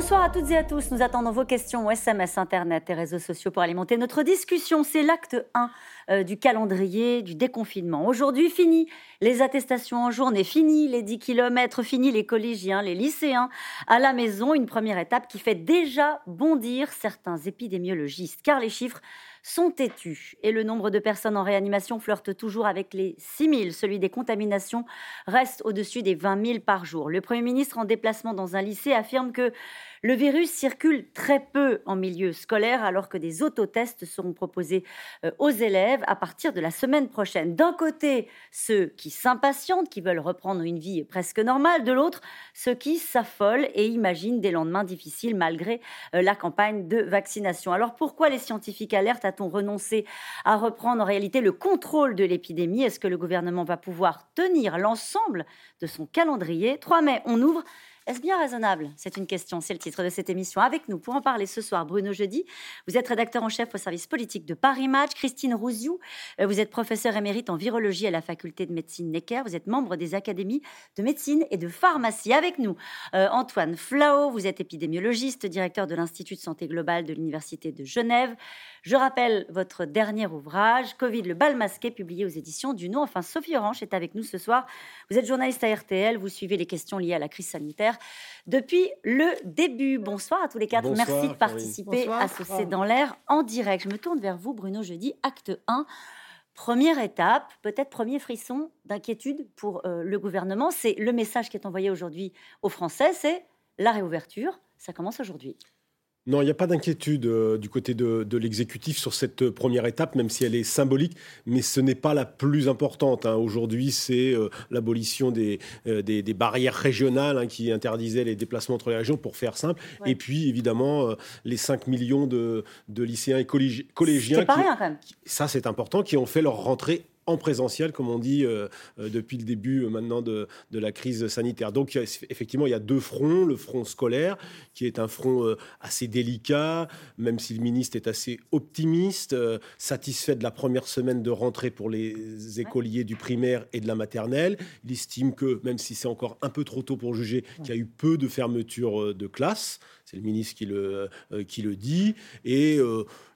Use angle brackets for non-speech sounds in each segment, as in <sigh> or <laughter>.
Bonsoir à toutes et à tous. Nous attendons vos questions SMS, Internet et réseaux sociaux pour alimenter notre discussion. C'est l'acte 1 euh, du calendrier du déconfinement. Aujourd'hui, fini les attestations en journée, fini les 10 km, fini les collégiens, les lycéens à la maison. Une première étape qui fait déjà bondir certains épidémiologistes, car les chiffres sont têtus et le nombre de personnes en réanimation flirte toujours avec les 6 000. Celui des contaminations reste au-dessus des 20 000 par jour. Le Premier ministre, en déplacement dans un lycée, affirme que le virus circule très peu en milieu scolaire alors que des autotests seront proposés euh, aux élèves à partir de la semaine prochaine. D'un côté, ceux qui s'impatientent, qui veulent reprendre une vie presque normale, de l'autre, ceux qui s'affolent et imaginent des lendemains difficiles malgré euh, la campagne de vaccination. Alors pourquoi les scientifiques alertent? A-t-on renoncé à reprendre en réalité le contrôle de l'épidémie? Est-ce que le gouvernement va pouvoir tenir l'ensemble de son calendrier? 3 mai, on ouvre est-ce bien raisonnable? C'est une question, c'est le titre de cette émission. Avec nous, pour en parler ce soir, Bruno Jeudi, vous êtes rédacteur en chef au service politique de Paris Match. Christine Rouziou, euh, vous êtes professeur émérite en virologie à la faculté de médecine Necker. Vous êtes membre des académies de médecine et de pharmacie. Avec nous, euh, Antoine Flao, vous êtes épidémiologiste, directeur de l'Institut de santé globale de l'Université de Genève. Je rappelle votre dernier ouvrage, Covid, le bal masqué, publié aux éditions du Nom. Enfin, Sophie Orange est avec nous ce soir. Vous êtes journaliste à RTL, vous suivez les questions liées à la crise sanitaire depuis le début. Bonsoir à tous les quatre. Merci de participer à ce C'est dans l'air en direct. Je me tourne vers vous, Bruno, jeudi, acte 1. Première étape, peut-être premier frisson d'inquiétude pour euh, le gouvernement, c'est le message qui est envoyé aujourd'hui aux Français, c'est la réouverture. Ça commence aujourd'hui. Non, il n'y a pas d'inquiétude euh, du côté de, l'exécutif sur cette euh, première étape, même si elle est symbolique, mais ce n'est pas la plus importante. Hein. Aujourd'hui, c'est euh, l'abolition des, des, barrières régionales hein, qui interdisaient les déplacements entre les régions, pour faire simple. Et puis, évidemment, les 5 millions de, lycéens et collégiens. Pas rien, quand même. Ça, c'est important, qui ont fait leur rentrée en présentiel, comme on dit euh, euh, depuis le début euh, maintenant de, la crise sanitaire. Donc effectivement, il y a deux fronts. Le front scolaire, qui est un front assez délicat, même si le ministre est assez optimiste, satisfait de la première semaine de rentrée pour les écoliers du primaire et de la maternelle. Il estime que, même si c'est encore un peu trop tôt pour juger, qu'il y a eu peu de fermetures de classes. C'est le ministre qui le, qui le dit. Et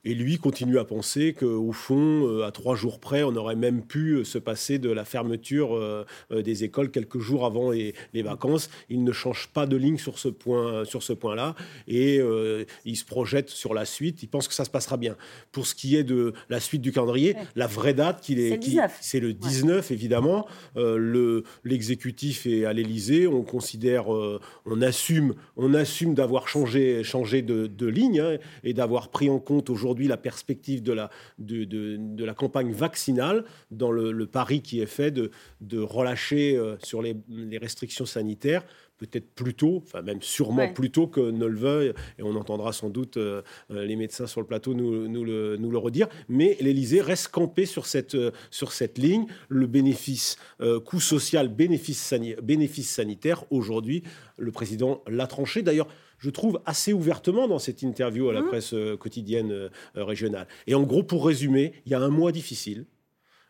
et lui continue à penser qu'au fond, euh, à trois jours près, on aurait même pu euh, se passer de la fermeture euh, des écoles quelques jours avant les, vacances. Il ne change pas de ligne sur ce point, sur ce point-là, et il se projette sur la suite. Il pense que ça se passera bien. Pour ce qui est de la suite du calendrier, la vraie date, qu'il est, c'est le 19, évidemment. le l'exécutif est à l'Élysée. On considère, on assume, on assume d'avoir changé, changé de, ligne hein, et d'avoir pris en compte aujourd'hui la perspective de la, de, de, la campagne vaccinale dans le, pari qui est fait de, de relâcher euh, sur les, les, restrictions sanitaires peut-être plus tôt, enfin même sûrement plus tôt que ne le veuille, et on entendra sans doute euh, euh, les médecins sur le plateau nous, nous, le, nous le, redire, mais l'Élysée reste campé sur cette, sur cette ligne, le bénéfice, coût social, bénéfice, bénéfice sanitaire, aujourd'hui, le président l'a tranché. D'ailleurs, je trouve, assez ouvertement dans cette interview à la mmh. presse euh, quotidienne euh, régionale. Et en gros, pour résumer, il y a un mois difficile.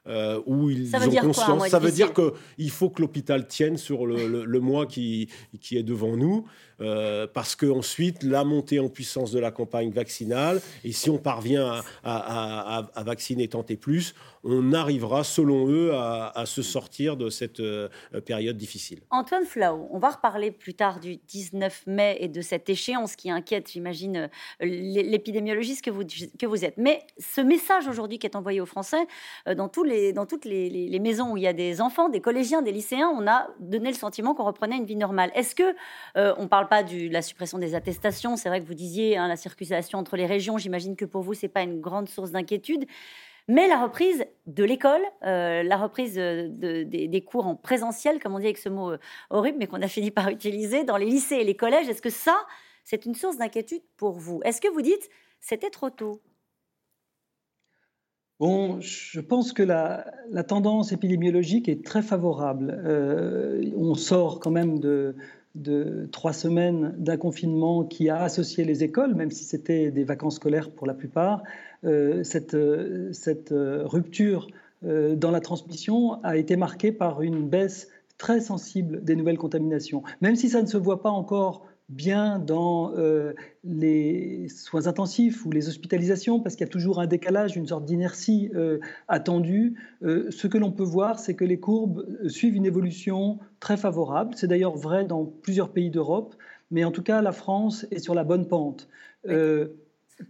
Euh, où ils ça ont conscience. ça veut dire qu'il faut que l'hôpital tienne sur le, mois qui, qui, est devant nous. Euh, parce qu'ensuite, la montée en puissance de la campagne vaccinale, et si on parvient à, vacciner tant et plus, on arrivera, selon eux, à, se sortir de cette euh, période difficile. Antoine Flau, on va reparler plus tard du 19 mai et de cette échéance qui inquiète, j'imagine, l'épidémiologiste que vous, que vous êtes. Mais ce message aujourd'hui qui est envoyé aux Français, dans, tous les, dans toutes les, maisons où il y a des enfants, des collégiens, des lycéens, on a donné le sentiment qu'on reprenait une vie normale. Est-ce que on parle pas de la suppression des attestations. C'est vrai que vous disiez hein, la circulation entre les régions. J'imagine que pour vous, c'est pas une grande source d'inquiétude. Mais la reprise de l'école, euh, la reprise des, cours en présentiel, comme on dit avec ce mot euh, horrible, mais qu'on a fini par utiliser dans les lycées et les collèges, est-ce que ça, c'est une source d'inquiétude pour vous? Est-ce que vous dites c'était trop tôt? Bon, je pense que la, tendance épidémiologique est très favorable. Euh, on sort quand même de, trois semaines d'un confinement qui a associé les écoles, même si c'était des vacances scolaires pour la plupart, euh, cette, cette, rupture euh, dans la transmission a été marquée par une baisse très sensible des nouvelles contaminations. Même si ça ne se voit pas encore bien dans euh, les soins intensifs ou les hospitalisations, parce qu'il y a toujours un décalage, une sorte d'inertie euh, attendue. Euh, ce que l'on peut voir, c'est que les courbes suivent une évolution très favorable. C'est d'ailleurs vrai dans plusieurs pays d'Europe, mais en tout cas, la France est sur la bonne pente.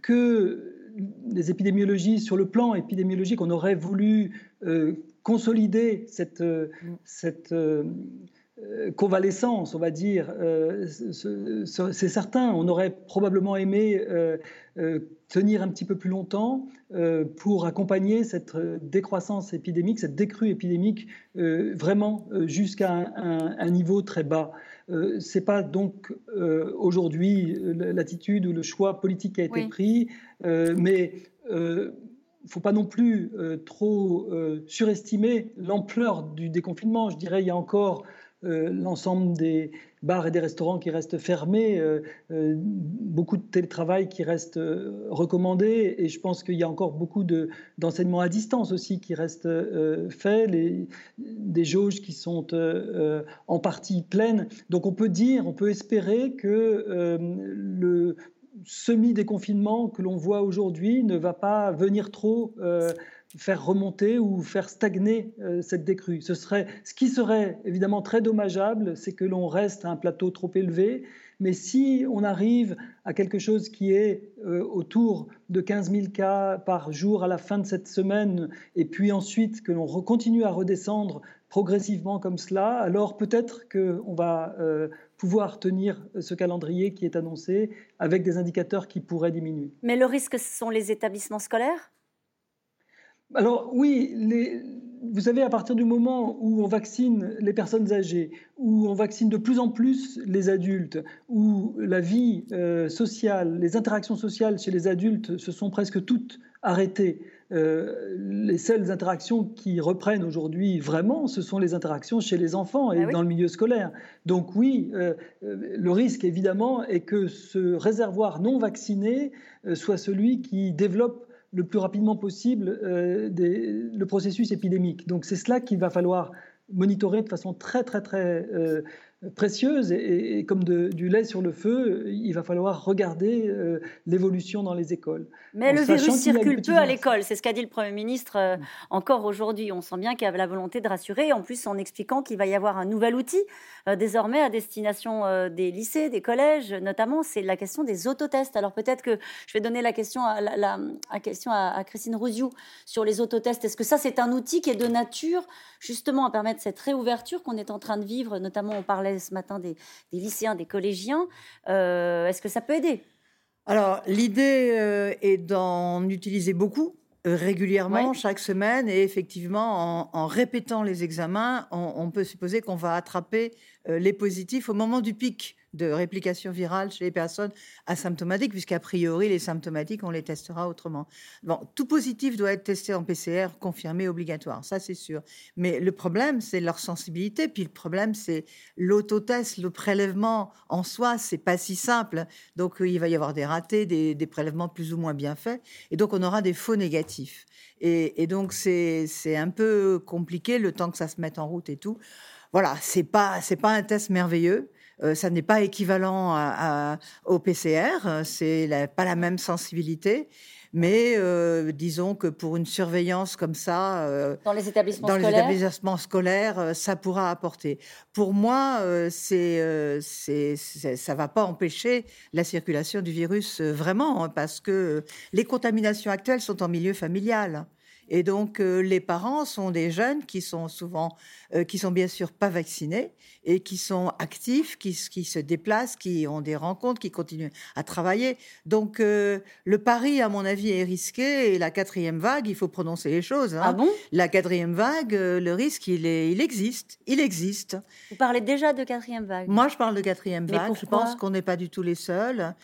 que les épidémiologies, sur le plan épidémiologique, on aurait voulu consolider cette, mm. cette convalescence, on va dire. Euh, c'est certain, on aurait probablement aimé euh, tenir un petit peu plus longtemps pour accompagner cette décroissance épidémique, cette décrue épidémique, vraiment jusqu'à un, niveau très bas. c'est pas donc aujourd'hui l'attitude ou le choix politique qui a été pris, mais il ne faut pas non plus trop surestimer l'ampleur du déconfinement. Je dirais il y a encore euh, l'ensemble des bars et des restaurants qui restent fermés, euh, euh, beaucoup de télétravail qui reste recommandé, et je pense qu'il y a encore beaucoup d'enseignements à distance aussi qui restent faits, les, des jauges qui sont en partie pleines. Donc on peut dire, on peut espérer que le semi-déconfinement que l'on voit aujourd'hui ne va pas venir trop faire remonter ou faire stagner euh, cette décrue. Ce, serait, ce qui serait évidemment très dommageable, c'est que l'on reste à un plateau trop élevé, mais si on arrive à quelque chose qui est euh, autour de 15 000 cas par jour à la fin de cette semaine, et puis ensuite que l'on continue à redescendre progressivement comme cela, alors peut-être qu'on va euh, pouvoir tenir ce calendrier qui est annoncé avec des indicateurs qui pourraient diminuer. Mais le risque, ce sont les établissements scolaires? Alors oui, vous savez, à partir du moment où on vaccine les personnes âgées, où on vaccine de plus en plus les adultes, où la vie euh, sociale, les interactions sociales chez les adultes se sont presque toutes arrêtées, euh, les seules interactions qui reprennent aujourd'hui vraiment, ce sont les interactions chez les enfants et ah dans le milieu scolaire. Donc oui, euh, le risque évidemment est que ce réservoir non vacciné soit celui qui développe le plus rapidement possible euh, le processus épidémique. Donc c'est cela qu'il va falloir monitorer de façon très très très euh, précieuse et, comme du lait sur le feu, il va falloir regarder euh, l'évolution dans les écoles. Mais le virus circule peu à l'école, c'est ce qu'a dit le Premier ministre euh, encore aujourd'hui. On sent bien qu'il y a la volonté de rassurer, en plus en expliquant qu'il va y avoir un nouvel outil euh, désormais à destination des lycées, des collèges, notamment, c'est la question des autotests. Alors peut-être que je vais donner la question à, la, question à, Christine Rouziou sur les autotests. Est-ce que ça, c'est un outil qui est de nature justement à permettre cette réouverture qu'on est en train de vivre, notamment on parlait ce matin des, lycéens, des collégiens. Euh, est-ce que ça peut aider? Alors, l'idée euh, est d'en utiliser beaucoup euh, régulièrement, chaque semaine, et effectivement, en, répétant les examens, on peut supposer qu'on va attraper les positifs au moment du pic de réplication virale chez les personnes asymptomatiques, puisqu'a priori, les symptomatiques, on les testera autrement. Bon, tout positif doit être testé en PCR, confirmé, obligatoire, ça c'est sûr. Mais le problème, c'est leur sensibilité, puis le problème, c'est l'autotest, le prélèvement en soi, c'est pas si simple. Donc, il va y avoir des ratés, des, prélèvements plus ou moins bien faits, et donc on aura des faux négatifs. Et, donc, c'est un peu compliqué le temps que ça se mette en route et tout. Voilà, c'est pas un test merveilleux. Euh, ça n'est pas équivalent au PCR, c'est pas la même sensibilité. Mais euh, disons que pour une surveillance comme ça, euh, dans les établissements dans scolaires, les établissements scolaires, ça pourra apporter. Pour moi, c'est, c'est, ça va pas empêcher la circulation du virus vraiment, hein, parce que les contaminations actuelles sont en milieu familial. Et donc, euh, les parents sont des jeunes qui sont souvent, euh, qui sont bien sûr pas vaccinés et qui sont actifs, qui, qui, se déplacent, qui ont des rencontres, qui continuent à travailler. Donc, euh, le pari, à mon avis, est risqué. Et la quatrième vague, il faut prononcer les choses. Hein. Ah bon? La quatrième vague, le risque, il, est, il existe. Il existe. Vous parlez déjà de quatrième vague? Moi, je parle de quatrième vague. Je pense qu'on n'est pas du tout les seuls.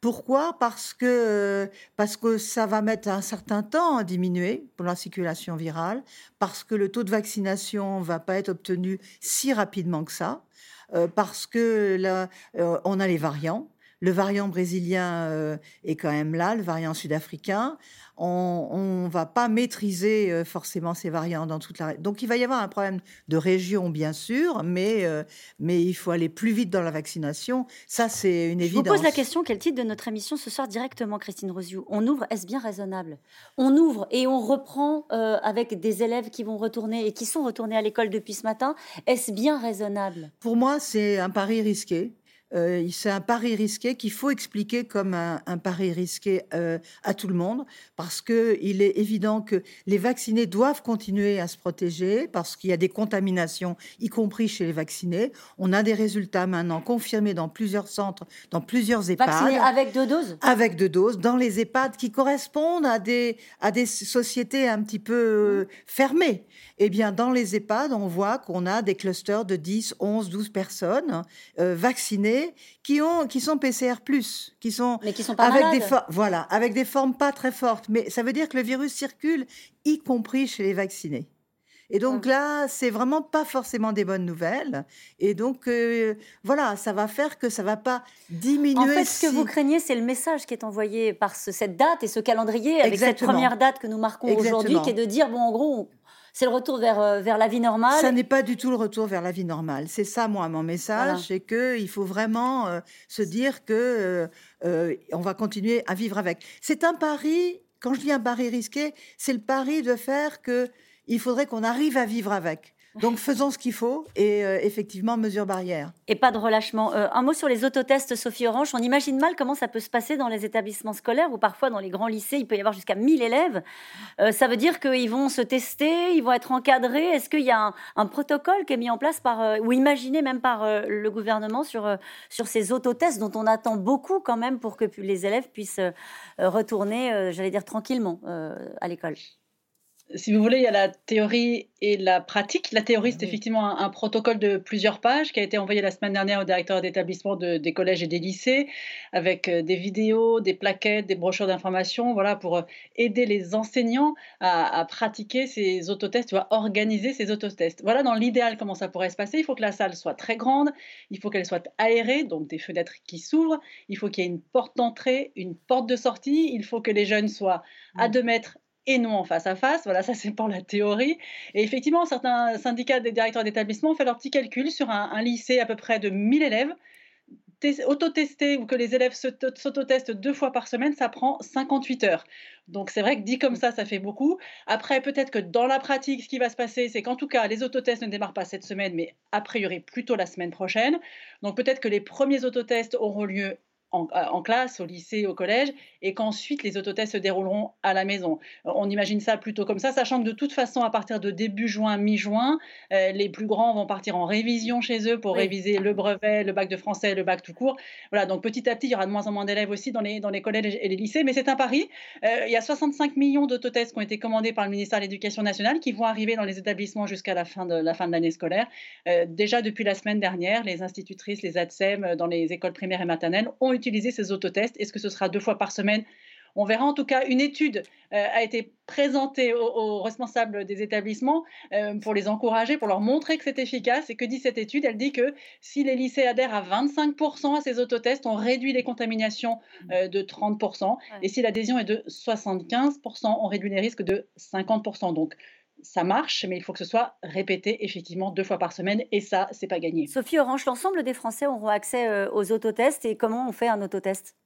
Pourquoi? Parce que, parce que ça va mettre un certain temps à diminuer pour la circulation virale, parce que le taux de vaccination va pas être obtenu si rapidement que ça, euh, parce que là, euh, on a les variants. Le variant brésilien est quand même là, le variant sud-africain on ne va pas maîtriser euh, forcément ces variants dans toute la... Donc il va y avoir un problème de région, bien sûr, mais, euh, mais il faut aller plus vite dans la vaccination. Ça, c'est une évidence. Je vous pose la question, quel titre de notre émission ce soir directement, Christine Rosiou? On ouvre, est-ce bien raisonnable? On ouvre et on reprend euh, avec des élèves qui vont retourner et qui sont retournés à l'école depuis ce matin. Est-ce bien raisonnable? Pour moi, c'est un pari risqué. Euh, c'est un pari risqué qu'il faut expliquer comme un, pari risqué euh, à tout le monde, parce qu'il est évident que les vaccinés doivent continuer à se protéger, parce qu'il y a des contaminations, y compris chez les vaccinés. On a des résultats maintenant confirmés dans plusieurs centres, dans plusieurs EHPAD. Vaccinés avec deux doses? Avec deux doses, dans les EHPAD qui correspondent à des, à des sociétés un petit peu euh, fermées. Eh bien, dans les EHPAD, on voit qu'on a des clusters de 10, 11, 12 personnes vaccinées qui, ont, qui sont PCR+, qui sont, mais qui sont pas avec malades. des voilà, avec des formes pas très fortes. Mais ça veut dire que le virus circule, y compris chez les vaccinés. Et donc là, c'est vraiment pas forcément des bonnes nouvelles. Et donc, euh, voilà, ça va faire que ça va pas diminuer. En fait, ce que vous craignez, c'est le message qui est envoyé par cette date et ce calendrier, avec cette première date que nous marquons aujourd'hui, qui est de dire, bon, en gros, c'est le retour vers, euh, vers la vie normale. Ça n'est pas du tout le retour vers la vie normale. C'est ça, moi, mon message, c'est qu'il faut vraiment euh, se dire que euh, on va continuer à vivre avec. C'est un pari. Quand je dis un pari risqué, c'est le pari de faire que il faudrait qu'on arrive à vivre avec. Donc faisons ce qu'il faut et euh, effectivement, mesures barrières. Et pas de relâchement. Euh, un mot sur les autotests, Sophie Orange. On imagine mal comment ça peut se passer dans les établissements scolaires ou parfois dans les grands lycées, il peut y avoir jusqu'à 1000 élèves. Euh, ça veut dire qu'ils vont se tester, ils vont être encadrés. Est-ce qu'il y a un, protocole qui est mis en place par, ou imaginé même par le gouvernement sur, sur ces autotests dont on attend beaucoup quand même pour que les élèves puissent retourner, j'allais dire, tranquillement à l'école? Si vous voulez, il y a la théorie et la pratique. La théorie, c'est effectivement un, protocole de plusieurs pages qui a été envoyé la semaine dernière au directeur d'établissement des collèges et des lycées, avec euh, des vidéos, des plaquettes, des brochures d'information, voilà, pour euh, aider les enseignants à, pratiquer ces autotests ou à organiser ces autotests. Voilà dans l'idéal comment ça pourrait se passer. Il faut que la salle soit très grande, il faut qu'elle soit aérée, donc des fenêtres qui s'ouvrent, il faut qu'il y ait une porte d'entrée, une porte de sortie, il faut que les jeunes soient à mmh. deux mètres et non en face à face. Voilà, ça c'est pour la théorie. Et effectivement, certains syndicats des directeurs d'établissement ont fait leur petit calcul sur un, lycée à peu près de 1000 élèves. Autotester ou que les élèves s'autotestent deux fois par semaine, ça prend 58 heures. Donc c'est vrai que dit comme ça, ça fait beaucoup. Après, peut-être que dans la pratique, ce qui va se passer, c'est qu'en tout cas, les autotests ne démarrent pas cette semaine, mais a priori plutôt la semaine prochaine. Donc peut-être que les premiers autotests auront lieu euh, en, classe, au lycée, au collège, et qu'ensuite les autotests se dérouleront à la maison. Euh, on imagine ça plutôt comme ça, sachant que de toute façon, à partir de début juin, mi-juin, euh, les plus grands vont partir en révision chez eux pour réviser le brevet, le bac de français, le bac tout court. Voilà, donc petit à petit, il y aura de moins en moins d'élèves aussi dans les, dans les collèges et les lycées, mais c'est un pari. il y a 65 millions d'autotests qui ont été commandés par le ministère de l'Éducation nationale qui vont arriver dans les établissements jusqu'à la fin de la fin de l'année scolaire. déjà depuis la semaine dernière, les institutrices, les ADSEM dans les écoles primaires et maternelles ont utiliser ces autotests? Est-ce que ce sera deux fois par semaine? On verra en tout cas une étude euh, a été présentée aux, responsables des établissements euh, pour les encourager, pour leur montrer que c'est efficace. Et que dit cette étude? Elle dit que si les lycées adhèrent à 25% à ces autotests, on réduit les contaminations euh, de 30%. Et si l'adhésion est de 75%, on réduit les risques de 50%. Donc ça marche, mais il faut que ce soit répété effectivement deux fois par semaine, et ça, c'est pas gagné. Sophie Orange, l'ensemble des Français auront accès euh, aux autotests, et comment on fait un autotest?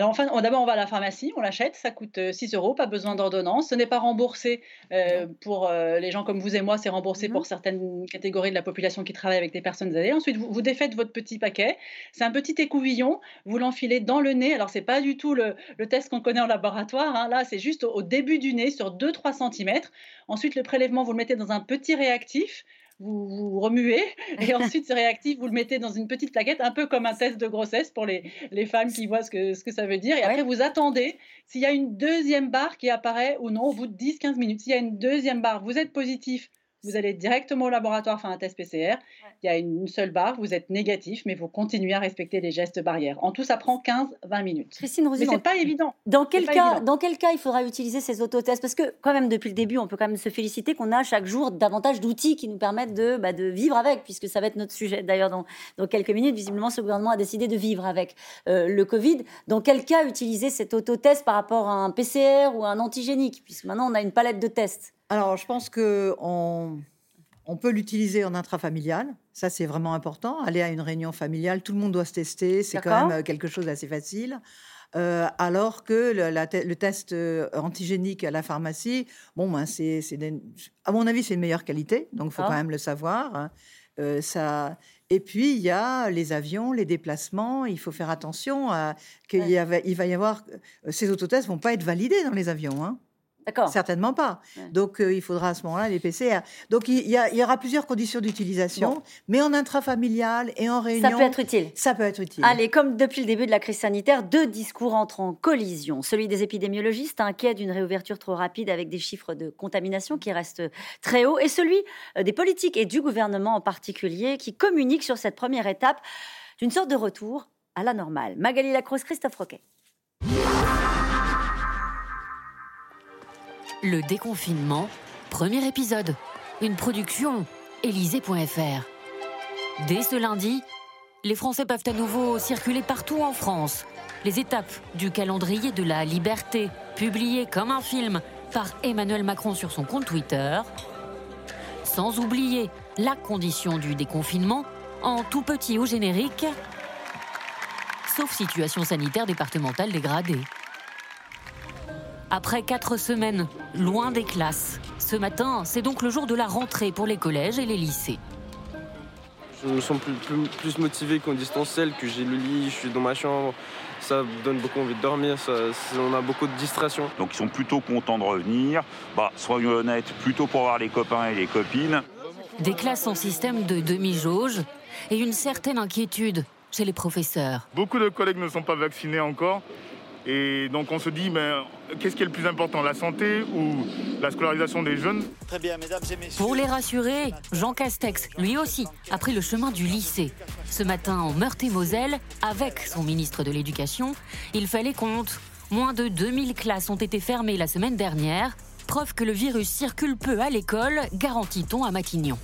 Alors enfin, d'abord on va à la pharmacie, on l'achète, ça coûte 6 euh, euros, pas besoin d'ordonnance. Ce n'est pas remboursé euh, pour euh, les gens comme vous et moi, c'est remboursé pour mhm. certaines catégories de la population qui travaillent avec des personnes âgées. Ensuite, vous, vous défaites votre petit paquet. C'est un petit écouvillon, vous l'enfilez dans le nez. Alors c'est pas du tout le, test qu'on connaît en laboratoire. Hein. Là, c'est juste au, au, début du nez sur 2-3 cm. Ensuite, le prélèvement, vous le mettez dans un petit réactif vous, remuez <laughs> et ensuite ce réactif, vous le mettez dans une petite plaquette, un peu comme un test de grossesse pour les, les femmes qui voient ce que, ce que ça veut dire. Et après, vous attendez s'il y a une deuxième barre qui apparaît ou non au bout de 10-15 minutes. S'il y a une deuxième barre, vous êtes positif Vous allez directement au laboratoire faire un test PCR. Il y a une seule barre, vous êtes négatif, mais vous continuez à respecter les gestes barrières. En tout, ça prend 15-20 minutes. Christine Rosy, mais c'est pas évident. Dans quel, cas, dans quel cas il faudra utiliser ces autotests? Parce que quand même, depuis le début, on peut quand même se féliciter qu'on a chaque jour davantage d'outils qui nous permettent de, bah, de vivre avec, puisque ça va être notre sujet. D'ailleurs, dans, dans, quelques minutes, visiblement, ce gouvernement a décidé de vivre avec euh, le Covid. Dans quel cas utiliser cet autotest par rapport à un PCR ou un antigénique? Puisque maintenant, on a une palette de tests. Alors, je pense que on on peut l'utiliser en intrafamilial, ça c'est vraiment important. Aller à une réunion familiale, tout le monde doit se tester, c'est quand même euh, quelque chose d'assez facile. Euh, alors que le, test euh, antigénique à la pharmacie, bon, ben c'est, à mon avis, c'est une meilleure qualité, donc il faut quand même le savoir. Hein. ça... Et puis, il y a les avions, les déplacements. Il faut faire attention à qu'il il va y avoir. Ces autotests vont pas être validés dans les avions. Hein. Certainement pas. Donc, euh, il faudra à ce moment-là les PCR. Donc, il y, aura plusieurs conditions d'utilisation, mais en intrafamilial et en réunion. Ça peut être utile. Ça peut être utile. Allez, comme depuis le début de la crise sanitaire, deux discours entrent en collision. Celui des épidémiologistes, inquiets d'une réouverture trop rapide avec des chiffres de contamination qui restent très hauts, et celui euh, des politiques et du gouvernement en particulier, qui communiquent sur cette première étape d'une sorte de retour à la normale. Magali Lacrosse, Christophe Roquet. Le déconfinement, premier épisode. Une production Élysée.fr. Dès ce lundi, les Français peuvent à nouveau circuler partout en France. Les étapes du calendrier de la liberté, publiées comme un film par Emmanuel Macron sur son compte Twitter. Sans oublier la condition du déconfinement, en tout petit ou générique, sauf situation sanitaire départementale dégradée. Après quatre semaines, loin des classes, ce matin, c'est donc le jour de la rentrée pour les collèges et les lycées. Je me sens plus, motivé qu'en distanciel, que j'ai le lit, je suis dans ma chambre. Ça donne beaucoup envie de dormir, on a beaucoup de distractions. Donc ils sont plutôt contents de revenir. Bah, soyons honnêtes, plutôt pour voir les copains et les copines. Des classes en système de demi-jauge et une certaine inquiétude chez les professeurs. Beaucoup de collègues ne sont pas vaccinés encore. Et donc on se dit, mais qu'est-ce qui est le plus important, la santé ou la scolarisation des jeunes? Très bien, mesdames et messieurs. Pour les rassurer, Jean Castex, lui aussi, a pris le chemin du lycée. Ce matin, en Meurthe-et-Moselle, avec son ministre de l'Éducation, il fallait compte. Moins de 2000 classes ont été fermées la semaine dernière, preuve que le virus circule peu à l'école, garantit-on à Matignon.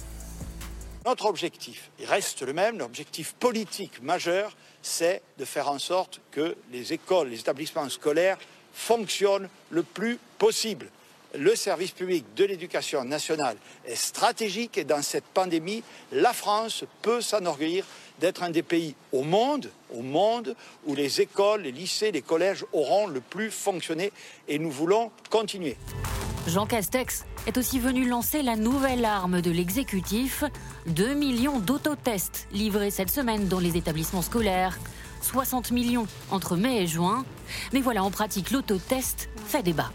Notre objectif il reste le même, l'objectif politique majeur, c'est de faire en sorte que les écoles, les établissements scolaires fonctionnent le plus possible. Le service public de l'éducation nationale est stratégique et dans cette pandémie, la France peut s'enorgueillir d'être un des pays au monde, au monde où les écoles, les lycées, les collèges auront le plus fonctionné et nous voulons continuer. Jean Castex est aussi venu lancer la nouvelle arme de l'exécutif 2 millions d'autotests livrés cette semaine dans les établissements scolaires. 60 millions entre mai et juin. Mais voilà, en pratique, l'autotest fait débat.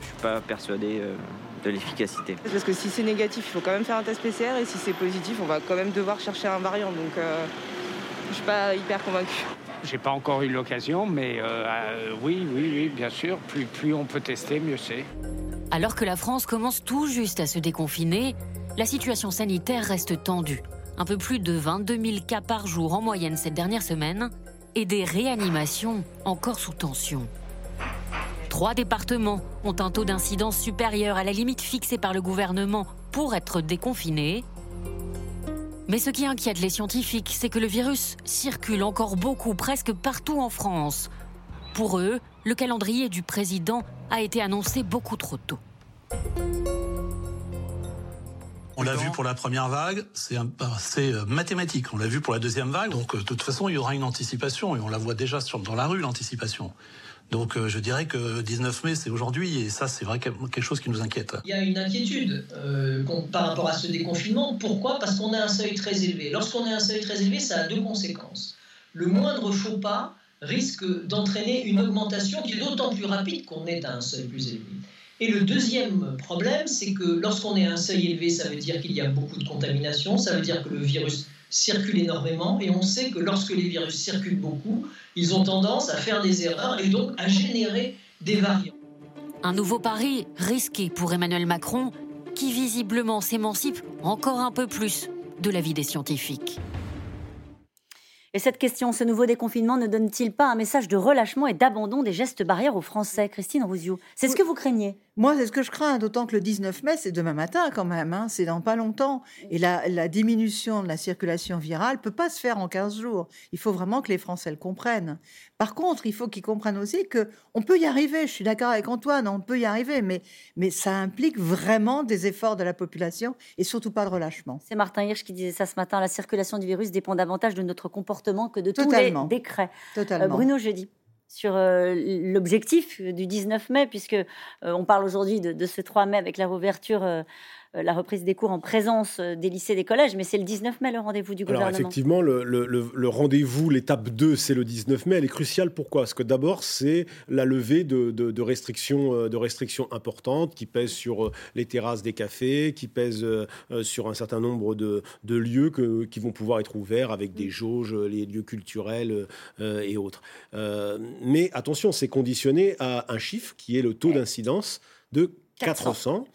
Je suis pas persuadé euh, de l'efficacité. Parce que si c'est négatif, il faut quand même faire un test PCR et si c'est positif, on va quand même devoir chercher un variant. Donc euh, je suis pas hyper convaincu. J'ai pas encore eu l'occasion, mais euh, oui, oui, oui, bien sûr. Plus, plus on peut tester, mieux c'est. Alors que la France commence tout juste à se déconfiner, la situation sanitaire reste tendue. Un peu plus de 22 000 cas par jour en moyenne cette dernière semaine et des réanimations encore sous tension. Trois départements ont un taux d'incidence supérieur à la limite fixée par le gouvernement pour être déconfinés. Mais ce qui inquiète les scientifiques, c'est que le virus circule encore beaucoup, presque partout en France. Pour eux, le calendrier du président a été annoncé beaucoup trop tôt. On l'a vu pour la première vague, c'est euh, mathématique. On l'a vu pour la deuxième vague, donc euh, de toute façon, il y aura une anticipation, et on la voit déjà dans la rue, l'anticipation. Donc euh, je dirais que 19 mai, c'est aujourd'hui, et ça, c'est vrai quelque chose qui nous inquiète. Il y a une inquiétude par rapport à ce déconfinement. Pourquoi? Parce qu'on a un seuil très élevé. Lorsqu'on a un seuil très élevé, ça a deux conséquences. Le moindre faux pas risque d'entraîner une augmentation qui est d'autant plus rapide qu'on est à un seuil plus élevé. Et le deuxième problème, c'est que lorsqu'on est à un seuil élevé, ça veut dire qu'il y a beaucoup de contamination, ça veut dire que le virus circule énormément, et on sait que lorsque les virus circulent beaucoup, ils ont tendance à faire des erreurs et donc à générer des variants. Un nouveau pari risqué pour Emmanuel Macron, qui visiblement s'émancipe encore un peu plus de la vie des scientifiques. Et cette question, ce nouveau déconfinement ne donne-t-il pas un message de relâchement et d'abandon des gestes barrières aux Français? Christine Rouziou, c'est ce que vous craignez? Moi, c'est ce que je crains, d'autant que le 19 mai, c'est demain matin quand même, hein, c'est dans pas longtemps. Et la, diminution de la circulation virale peut pas se faire en 15 jours. Il faut vraiment que les Français le comprennent. Par contre, il faut qu'ils comprennent aussi que on peut y arriver. Je suis d'accord avec Antoine, on peut y arriver, mais, mais ça implique vraiment des efforts de la population et surtout pas de relâchement. C'est Martin Hirsch qui disait ça ce matin. La circulation du virus dépend davantage de notre comportement que de tous les décrets. Totalement. Euh, Bruno Jeudi sur euh, l'objectif du 19 mai, puisque euh, on parle aujourd'hui de, ce 3 mai avec la réouverture euh, la reprise des cours en présence euh, des lycées, des collèges, mais c'est le 19 mai le rendez-vous du gouvernement. Alors effectivement, le, rendez-vous, l'étape 2, c'est le 19 mai. Elle est cruciale. Pourquoi? Parce que d'abord, c'est la levée de, restrictions, euh, de restrictions importantes qui pèsent sur les terrasses des cafés, qui pèsent sur un certain nombre de, lieux qui vont pouvoir être ouverts avec des jauges, les lieux culturels et autres. mais attention, c'est conditionné à un chiffre qui est le taux d'incidence de 400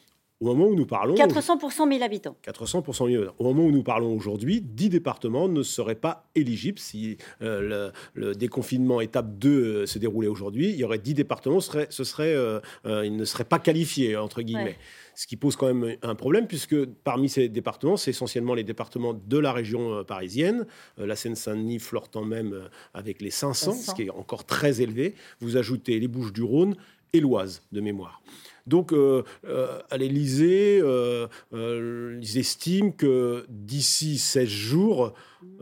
au moment où nous parlons... 400 pour 100 000 habitants. 400 pour 100 000 habitants. Au moment où nous parlons aujourd'hui, 10 départements ne seraient pas éligibles si euh, le, déconfinement étape 2 euh, se déroulait aujourd'hui. Il y aurait 10 départements, ce serait, euh, ils ne seraient pas qualifiés, entre guillemets. Ce qui pose quand même un problème, puisque parmi ces départements, c'est essentiellement les départements de la région parisienne, la Seine-Saint-Denis flirtant même avec les 500, 500, ce qui est encore très élevé. Vous ajoutez les Bouches-du-Rhône et l'Oise, de mémoire. Donc, euh, euh, à l'Élysée, euh, ils estiment que d'ici 16 jours,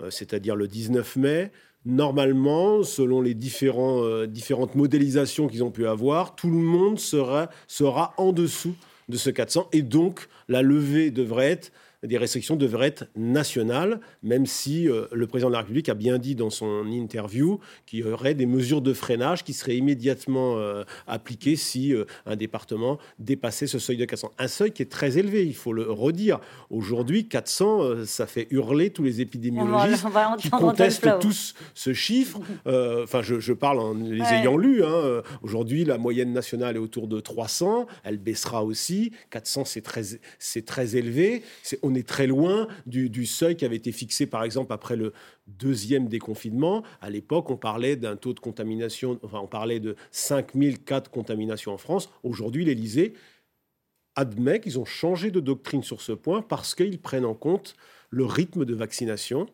c'est-à-dire le 19 mai, normalement, selon les différentes modélisations qu'ils ont pu avoir, tout le monde sera, sera en dessous de ce 400 et donc la levée devrait être des restrictions devraient être nationales, même si euh, le président de la République a bien dit dans son interview qu'il y aurait des mesures de freinage qui seraient immédiatement euh, appliquées si euh, un département dépassait ce seuil de 400. Un seuil qui est très élevé, il faut le redire. Aujourd'hui, 400, ça fait hurler tous les épidémiologistes qui contestent tous ce chiffre. Enfin, je, parle en les ayant lus. Hein. Aujourd'hui, la moyenne nationale est autour de 300. Elle baissera aussi. 400, c'est très, c'est très élevé. C'est on est très loin du, seuil qui avait été fixé, par exemple, après le deuxième déconfinement. À l'époque, on parlait d'un taux de contamination, enfin, on parlait de 5000 cas de contamination en France. Aujourd'hui, l'Élysée admet qu'ils ont changé de doctrine sur ce point parce qu'ils prennent en compte le rythme de vaccination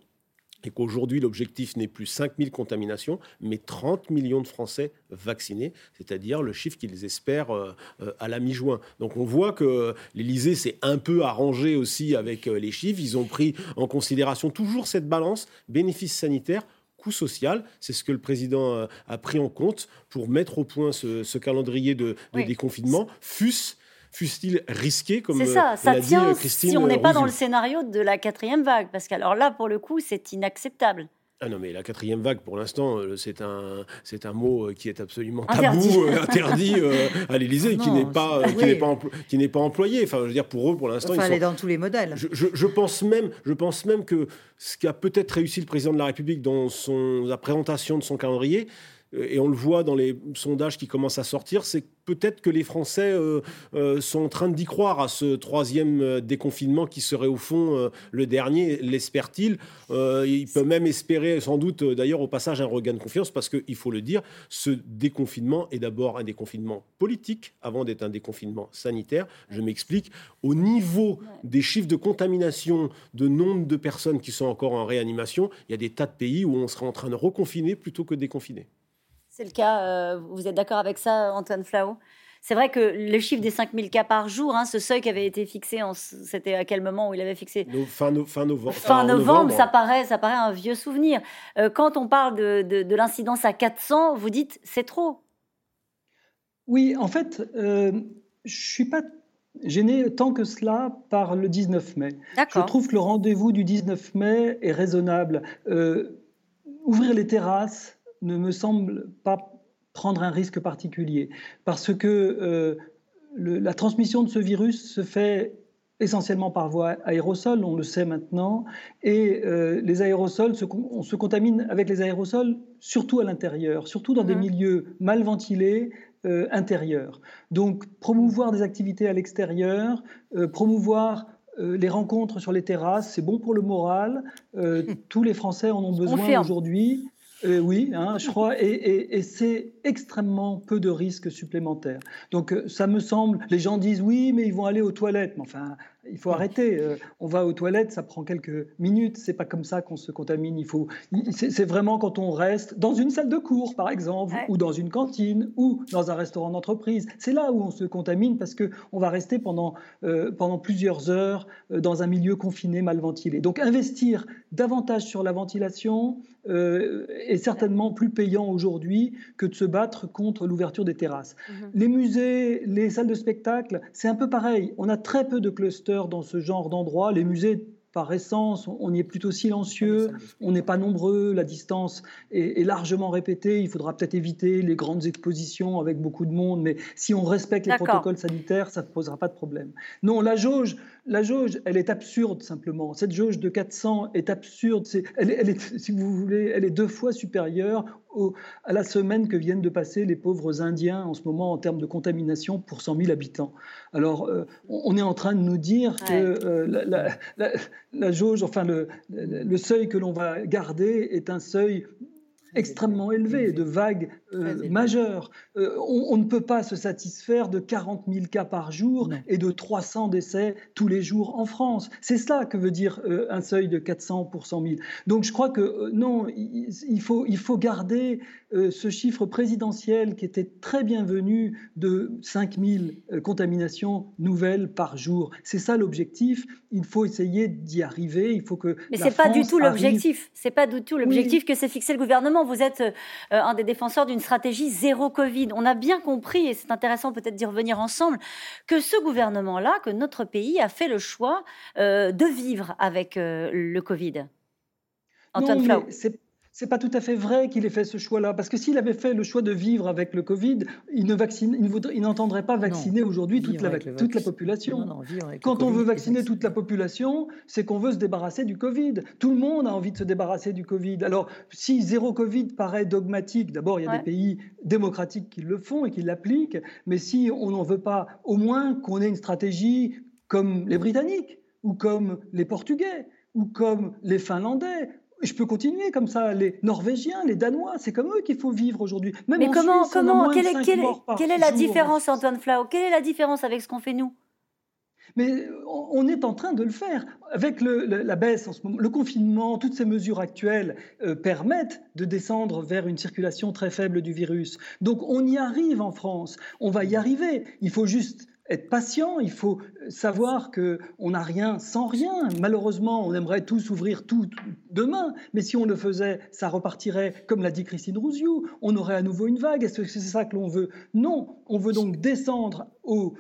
et qu'aujourd'hui l'objectif n'est plus 5000 contaminations, mais 30 millions de Français vaccinés, c'est-à-dire le chiffre qu'ils espèrent euh, euh, à la mi-juin. Donc on voit que l'Élysée s'est un peu arrangé aussi avec euh, les chiffres. Ils ont pris en considération toujours cette balance bénéfice sanitaire coût social. C'est ce que le président a pris en compte pour mettre au point ce, calendrier de, déconfinement, fût-ce fût-il risqué, comme C'est ça, ça tient dit Christine si on n'est pas dans le scénario de la quatrième vague, parce qu'alors là, pour le coup, c'est inacceptable. Ah non, mais la quatrième vague, pour l'instant, euh, c'est un, c'est un mot euh, qui est absolument tabou, interdit, euh, à l'Élysée, qui n'est pas, qui n'est pas, qui n'est pas employé. Enfin, je veux dire, pour eux, pour l'instant, enfin, ils sont... dans tous les modèles. Je, je, pense même, je pense même que ce qui a peut-être réussi le président de la République dans son, la présentation de son calendrier, et on le voit dans les sondages qui commencent à sortir, c'est peut-être que les Français euh, euh, sont en train d'y croire à ce troisième euh, déconfinement qui serait au fond le dernier, l'espère-t-il. il peut même espérer sans doute d'ailleurs au passage un regain de confiance parce qu'il faut le dire, ce déconfinement est d'abord un déconfinement politique avant d'être un déconfinement sanitaire. Je m'explique. Au niveau des chiffres de contamination, de nombre de personnes qui sont encore en réanimation, il y a des tas de pays où on serait en train de reconfiner plutôt que de déconfiner. C'est le cas, euh, vous êtes d'accord avec ça, Antoine Flau? C'est vrai que le chiffre des 5000 cas par jour, hein, ce seuil qui avait été fixé, c'était à quel moment où il avait fixé? Fin, fin, novembre. Fin novembre, ça, paraît, ça paraît un vieux souvenir. Euh, quand on parle de, l'incidence à 400, vous dites c'est trop. Oui, en fait, euh, je ne suis pas gêné tant que cela par le 19 mai. Je trouve que le rendez-vous du 19 mai est raisonnable. ouvrir les terrasses, ne me semble pas prendre un risque particulier, parce que euh, la transmission de ce virus se fait essentiellement par voie aérosol, on le sait maintenant, et euh, les aérosols, on se contamine avec les aérosols surtout à l'intérieur, surtout dans des mhm. milieux mal ventilés, euh, intérieurs. Donc promouvoir des activités à l'extérieur, euh, promouvoir les rencontres sur les terrasses, c'est bon pour le moral. <laughs> tous les Français en ont besoin aujourd'hui. Euh, oui, hein, je crois, et, c'est extrêmement peu de risques supplémentaires. Donc euh, ça me semble, les gens disent oui, mais ils vont aller aux toilettes. Mais enfin, il faut arrêter. Euh, on va aux toilettes, ça prend quelques minutes. C'est pas comme ça qu'on se contamine. Il faut. C'est vraiment quand on reste dans une salle de cours, par exemple, ou dans une cantine, ou dans un restaurant d'entreprise. C'est là où on se contamine parce que on va rester pendant pendant plusieurs heures dans un milieu confiné, mal ventilé. Donc investir davantage sur la ventilation, euh, est certainement plus payant aujourd'hui que de se battre contre l'ouverture des terrasses. Mhm. Les musées, les salles de spectacle, c'est un peu pareil. On a très peu de clusters dans ce genre d'endroits. Les musées par essence, on y est plutôt silencieux, on n'est pas nombreux, la distance est, largement répétée, il faudra peut-être éviter les grandes expositions avec beaucoup de monde, mais si on respecte les protocoles sanitaires, ça ne posera pas de problème. Non, la jauge, la jauge, elle est absurde simplement. Cette jauge de 400 est absurde. elle, est, si vous voulez, elle est deux fois supérieure à la semaine que viennent de passer les pauvres Indiens en ce moment en termes de contamination pour 100 000 habitants. Alors, euh, on est en train de nous dire que euh, la, jauge, enfin le, le seuil que l'on va garder est un seuil extrêmement élevé, de vagues euh, majeures. Euh, on, ne peut pas se satisfaire de 40 000 cas par jour et de 300 décès tous les jours en France. C'est cela que veut dire euh, un seuil de 400 pour 100 000. Donc je crois que non, il, faut, il faut garder ce chiffre présidentiel qui était très bienvenu de 5 000 contaminations nouvelles par jour. C'est ça l'objectif. Il faut essayer d'y arriver. Il faut que. Mais c'est pas du tout l'objectif. C'est pas du tout l'objectif que s'est fixé le gouvernement. Vous êtes un des défenseurs d'une stratégie zéro Covid. On a bien compris, et c'est intéressant peut-être d'y revenir ensemble, que ce gouvernement-là, que notre pays a fait le choix euh, de vivre avec euh, le Covid. Antoine Flau. C'est pas tout à fait vrai qu'il ait fait ce choix-là, parce que s'il avait fait le choix de vivre avec le Covid, il ne vaccine, il n'entendrait pas vacciner aujourd'hui toute la, toute la population. Quand on veut vacciner toute la population, c'est qu'on veut se débarrasser du Covid. Tout le monde a envie de se débarrasser du Covid. Alors, si zéro Covid paraît dogmatique, d'abord, il y a des pays démocratiques qui le font et qui l'appliquent, mais si on n'en veut pas, au moins qu'on ait une stratégie comme les Britanniques, ou comme les Portugais, ou comme les Finlandais, je peux continuer comme ça. Les Norvégiens, les Danois, c'est comme eux qu'il faut vivre aujourd'hui. Mais comment, comment, quelle est, quelle est, la différence, Antoine Flau? Quelle est la différence avec ce qu'on fait nous? Mais on est en train de le faire. Avec la baisse en ce moment, le confinement, toutes ces mesures actuelles euh, permettent de descendre vers une circulation très faible du virus. Donc on y arrive en France. On va y arriver. Il faut juste être patient, il faut savoir que on n'a rien sans rien. Malheureusement, on aimerait tous ouvrir tout demain, mais si on le faisait, ça repartirait, comme l'a dit Christine Rouziou, on aurait à nouveau une vague. Est-ce que c'est ça que l'on veut? Non, on veut donc descendre au,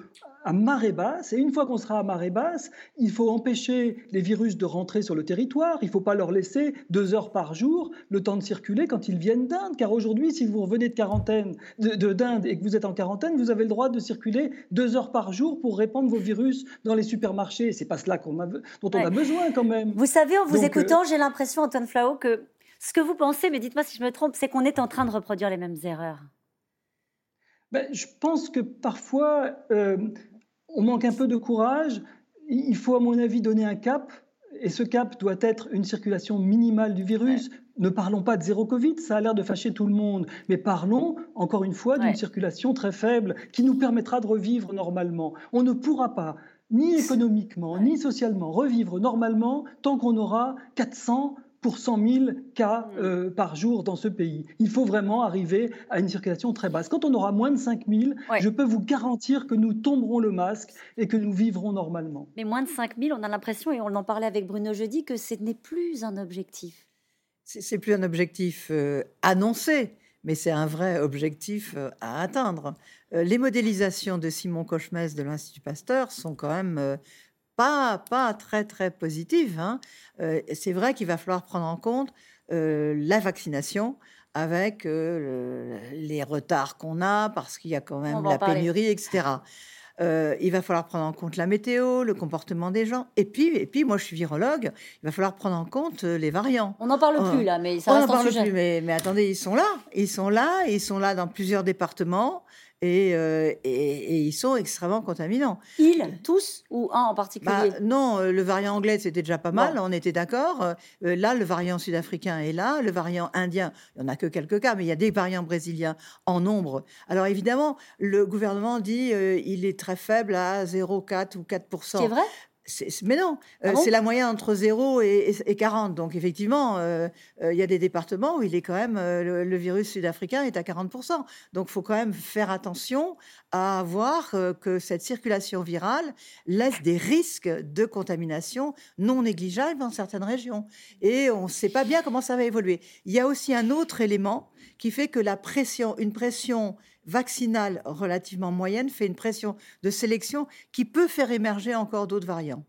à marée basse. Et une fois qu'on sera à marée basse, il faut empêcher les virus de rentrer sur le territoire. Il ne faut pas leur laisser deux heures par jour le temps de circuler quand ils viennent d'Inde. Car aujourd'hui, si vous revenez de quarantaine de, d'Inde et que vous êtes en quarantaine, vous avez le droit de circuler deux heures par jour pour répandre vos virus dans les supermarchés. C'est pas cela a, dont on a besoin quand même. Vous savez, en vous euh, écoutant, j'ai l'impression, Antoine Flau, que ce que vous pensez, mais dites-moi si je me trompe, c'est qu'on est en train de reproduire les mêmes erreurs. Ben, je pense que parfois, euh, on manque un peu de courage. Il faut, à mon avis, donner un cap. Et ce cap doit être une circulation minimale du virus. Ne parlons pas de zéro Covid, ça a l'air de fâcher tout le monde. Mais parlons, encore une fois, d'une circulation très faible qui nous permettra de revivre normalement. On ne pourra pas, ni économiquement, ni socialement, revivre normalement tant qu'on aura 400 pour 100 000 cas mm. euh, par jour dans ce pays. Il faut vraiment arriver à une circulation très basse. Quand on aura moins de 5 000, je peux vous garantir que nous tomberons le masque et que nous vivrons normalement. Mais moins de 5 000, on a l'impression, et on en parlait avec Bruno jeudi, que ce n'est plus un objectif. C'est plus un objectif euh, annoncé, mais c'est un vrai objectif euh, à atteindre. les modélisations de Simon Cochemès de l'Institut Pasteur sont quand même pas, pas très, très positive. Hein. Euh, c'est vrai qu'il va falloir prendre en compte euh, la vaccination avec euh, les retards qu'on a, parce qu'il y a quand même la pénurie, etc. Euh, il va falloir prendre en compte la météo, le comportement des gens. Et puis, et puis, moi, je suis virologue. Il va falloir prendre en compte les variants. On n'en parle plus là, mais ça On reste parle sujet. plus, mais, mais attendez, ils sont là. Ils sont là. Ils sont là dans plusieurs départements. Et, euh, et, et ils sont extrêmement contaminants. Ils, tous ou un en particulier Bah, non, euh, le variant anglais, c'était déjà pas mal, on était d'accord. Euh, là, le variant sud-africain est là, le variant indien, il n'y en a que quelques cas, mais il y a des variants brésiliens en nombre. Alors évidemment, le gouvernement dit euh, il est très faible à 0,4 ou 4% C'est vrai? Mais non, Ah euh, bon? c'est la moyenne entre 0 et, et- et 40. Donc effectivement, euh, euh, il y a des départements où il est quand même le, le virus sud-africain est à 40%. Donc il faut quand même faire attention à voir que cette circulation virale laisse des risques de contamination non négligeables dans certaines régions. Et on ne sait pas bien comment ça va évoluer. Il y a aussi un autre élément qui fait que la pression, une pression vaccinale relativement moyenne fait une pression de sélection qui peut faire émerger encore d'autres variants.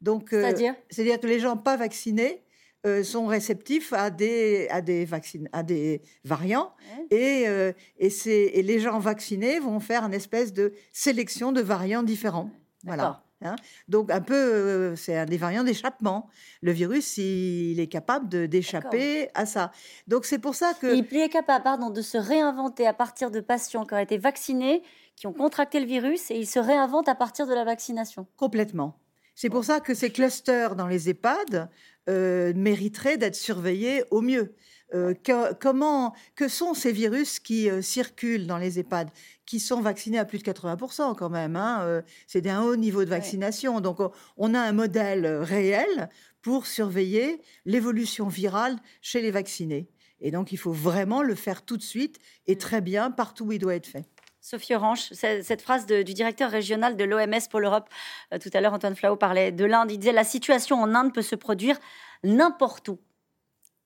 Donc, euh, C'est-à-dire? que les gens pas vaccinés euh, sont réceptifs à des, à des, vaccin- à des variants et, euh, et, c'est- et les gens vaccinés vont faire une espèce de sélection de variants différents. Voilà. Hein. Donc, un peu, euh, c'est un des variants d'échappement. Le virus, il, il est capable d'échapper à ça. Donc, c'est pour ça que. Il est capable pardon, de se réinventer à partir de patients qui ont été vaccinés, qui ont contracté le virus, et il se réinvente à partir de la vaccination. Complètement. C'est pour ça que ces clusters dans les EHPAD euh, mériteraient d'être surveillés au mieux. Euh, que, comment, que sont ces virus qui euh, circulent dans les EHPAD, qui sont vaccinés à plus de 80% quand même hein, euh, C'est d'un haut niveau de vaccination. Donc on, a un modèle réel pour surveiller l'évolution virale chez les vaccinés. Et donc il faut vraiment le faire tout de suite et très bien partout où il doit être fait. Sophie Orange, cette phrase de- du directeur régional de l'OMS pour l'Europe, euh, tout à l'heure Antoine Flau parlait de l'Inde, il disait la situation en Inde peut se produire n'importe où.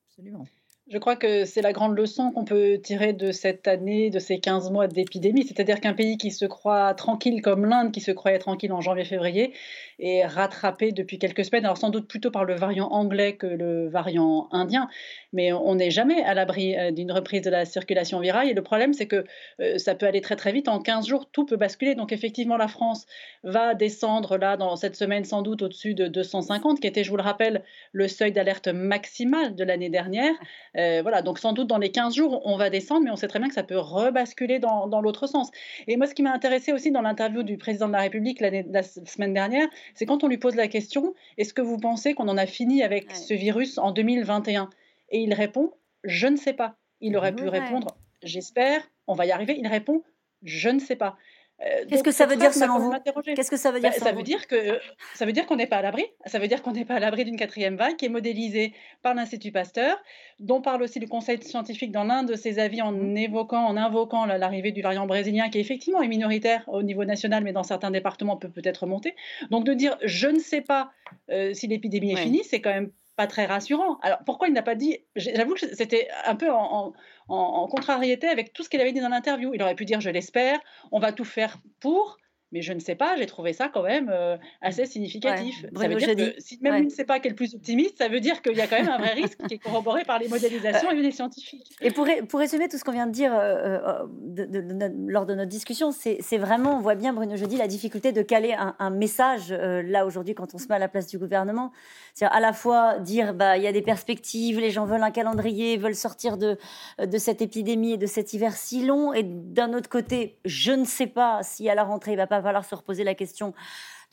Absolument. Je crois que c'est la grande leçon qu'on peut tirer de cette année, de ces 15 mois d'épidémie. C'est-à-dire qu'un pays qui se croit tranquille comme l'Inde, qui se croyait tranquille en janvier-février, est rattrapé depuis quelques semaines, alors sans doute plutôt par le variant anglais que le variant indien. Mais on n'est jamais à l'abri euh, d'une reprise de la circulation virale. Et le problème, c'est que euh, ça peut aller très très vite. En 15 jours, tout peut basculer. Donc effectivement, la France va descendre là dans cette semaine sans doute au-dessus de 250, qui était, je vous le rappelle, le seuil d'alerte maximal de l'année dernière. Euh, voilà, donc sans doute dans les 15 jours, on va descendre, mais on sait très bien que ça peut rebasculer dans, dans l'autre sens. Et moi, ce qui m'a intéressé aussi dans l'interview du président de la République la semaine dernière, c'est quand on lui pose la question, est-ce que vous pensez qu'on en a fini avec ce virus en 2021 Et il répond, je ne sais pas. Il aurait pu répondre, j'espère, on va y arriver. Il répond, je ne sais pas. Euh, Qu'est-ce que ça veut dire phrase m'a selon vous. Qu'est-ce que ça veut dire Bah, Ça veut dire que ça veut dire qu'on n'est pas à l'abri. Ça veut dire qu'on n'est pas à l'abri d'une quatrième vague qui est modélisée par l'Institut Pasteur, dont parle aussi le Conseil scientifique dans l'un de ses avis en évoquant, en invoquant la- l'arrivée du variant brésilien qui effectivement est minoritaire au niveau national, mais dans certains départements peut peut-être monter. Donc de dire je ne sais pas euh, si l'épidémie est finie, c'est quand même pas très rassurant. Alors pourquoi il n'a pas dit J'avoue que c'était un peu en, en- en- contrariété avec tout ce qu'il avait dit dans l'interview. Il aurait pu dire je l'espère, on va tout faire pour. Mais je ne sais pas, j'ai trouvé ça quand même euh, assez significatif. ça Bruno veut dire que si même Ouais. lui ne sait pas qui est le plus optimiste, ça veut dire qu'il y a quand même un vrai risque qui est corroboré par les modélisations et les scientifiques. Et pour, ré- pour résumer tout ce qu'on vient de dire euh, euh, de- de- de notre- lors de notre discussion, c'est c'est vraiment, on voit bien, Bruno Jeudi, la difficulté de caler un, un message, euh, là, aujourd'hui, quand on se met à la place du gouvernement. C'est-à-dire à la fois dire, bah, il y a des perspectives, les gens veulent un calendrier, veulent sortir de, de cette épidémie et de cet hiver si long, et d'un autre côté, je ne sais pas si à la rentrée, il va pas falloir se reposer la question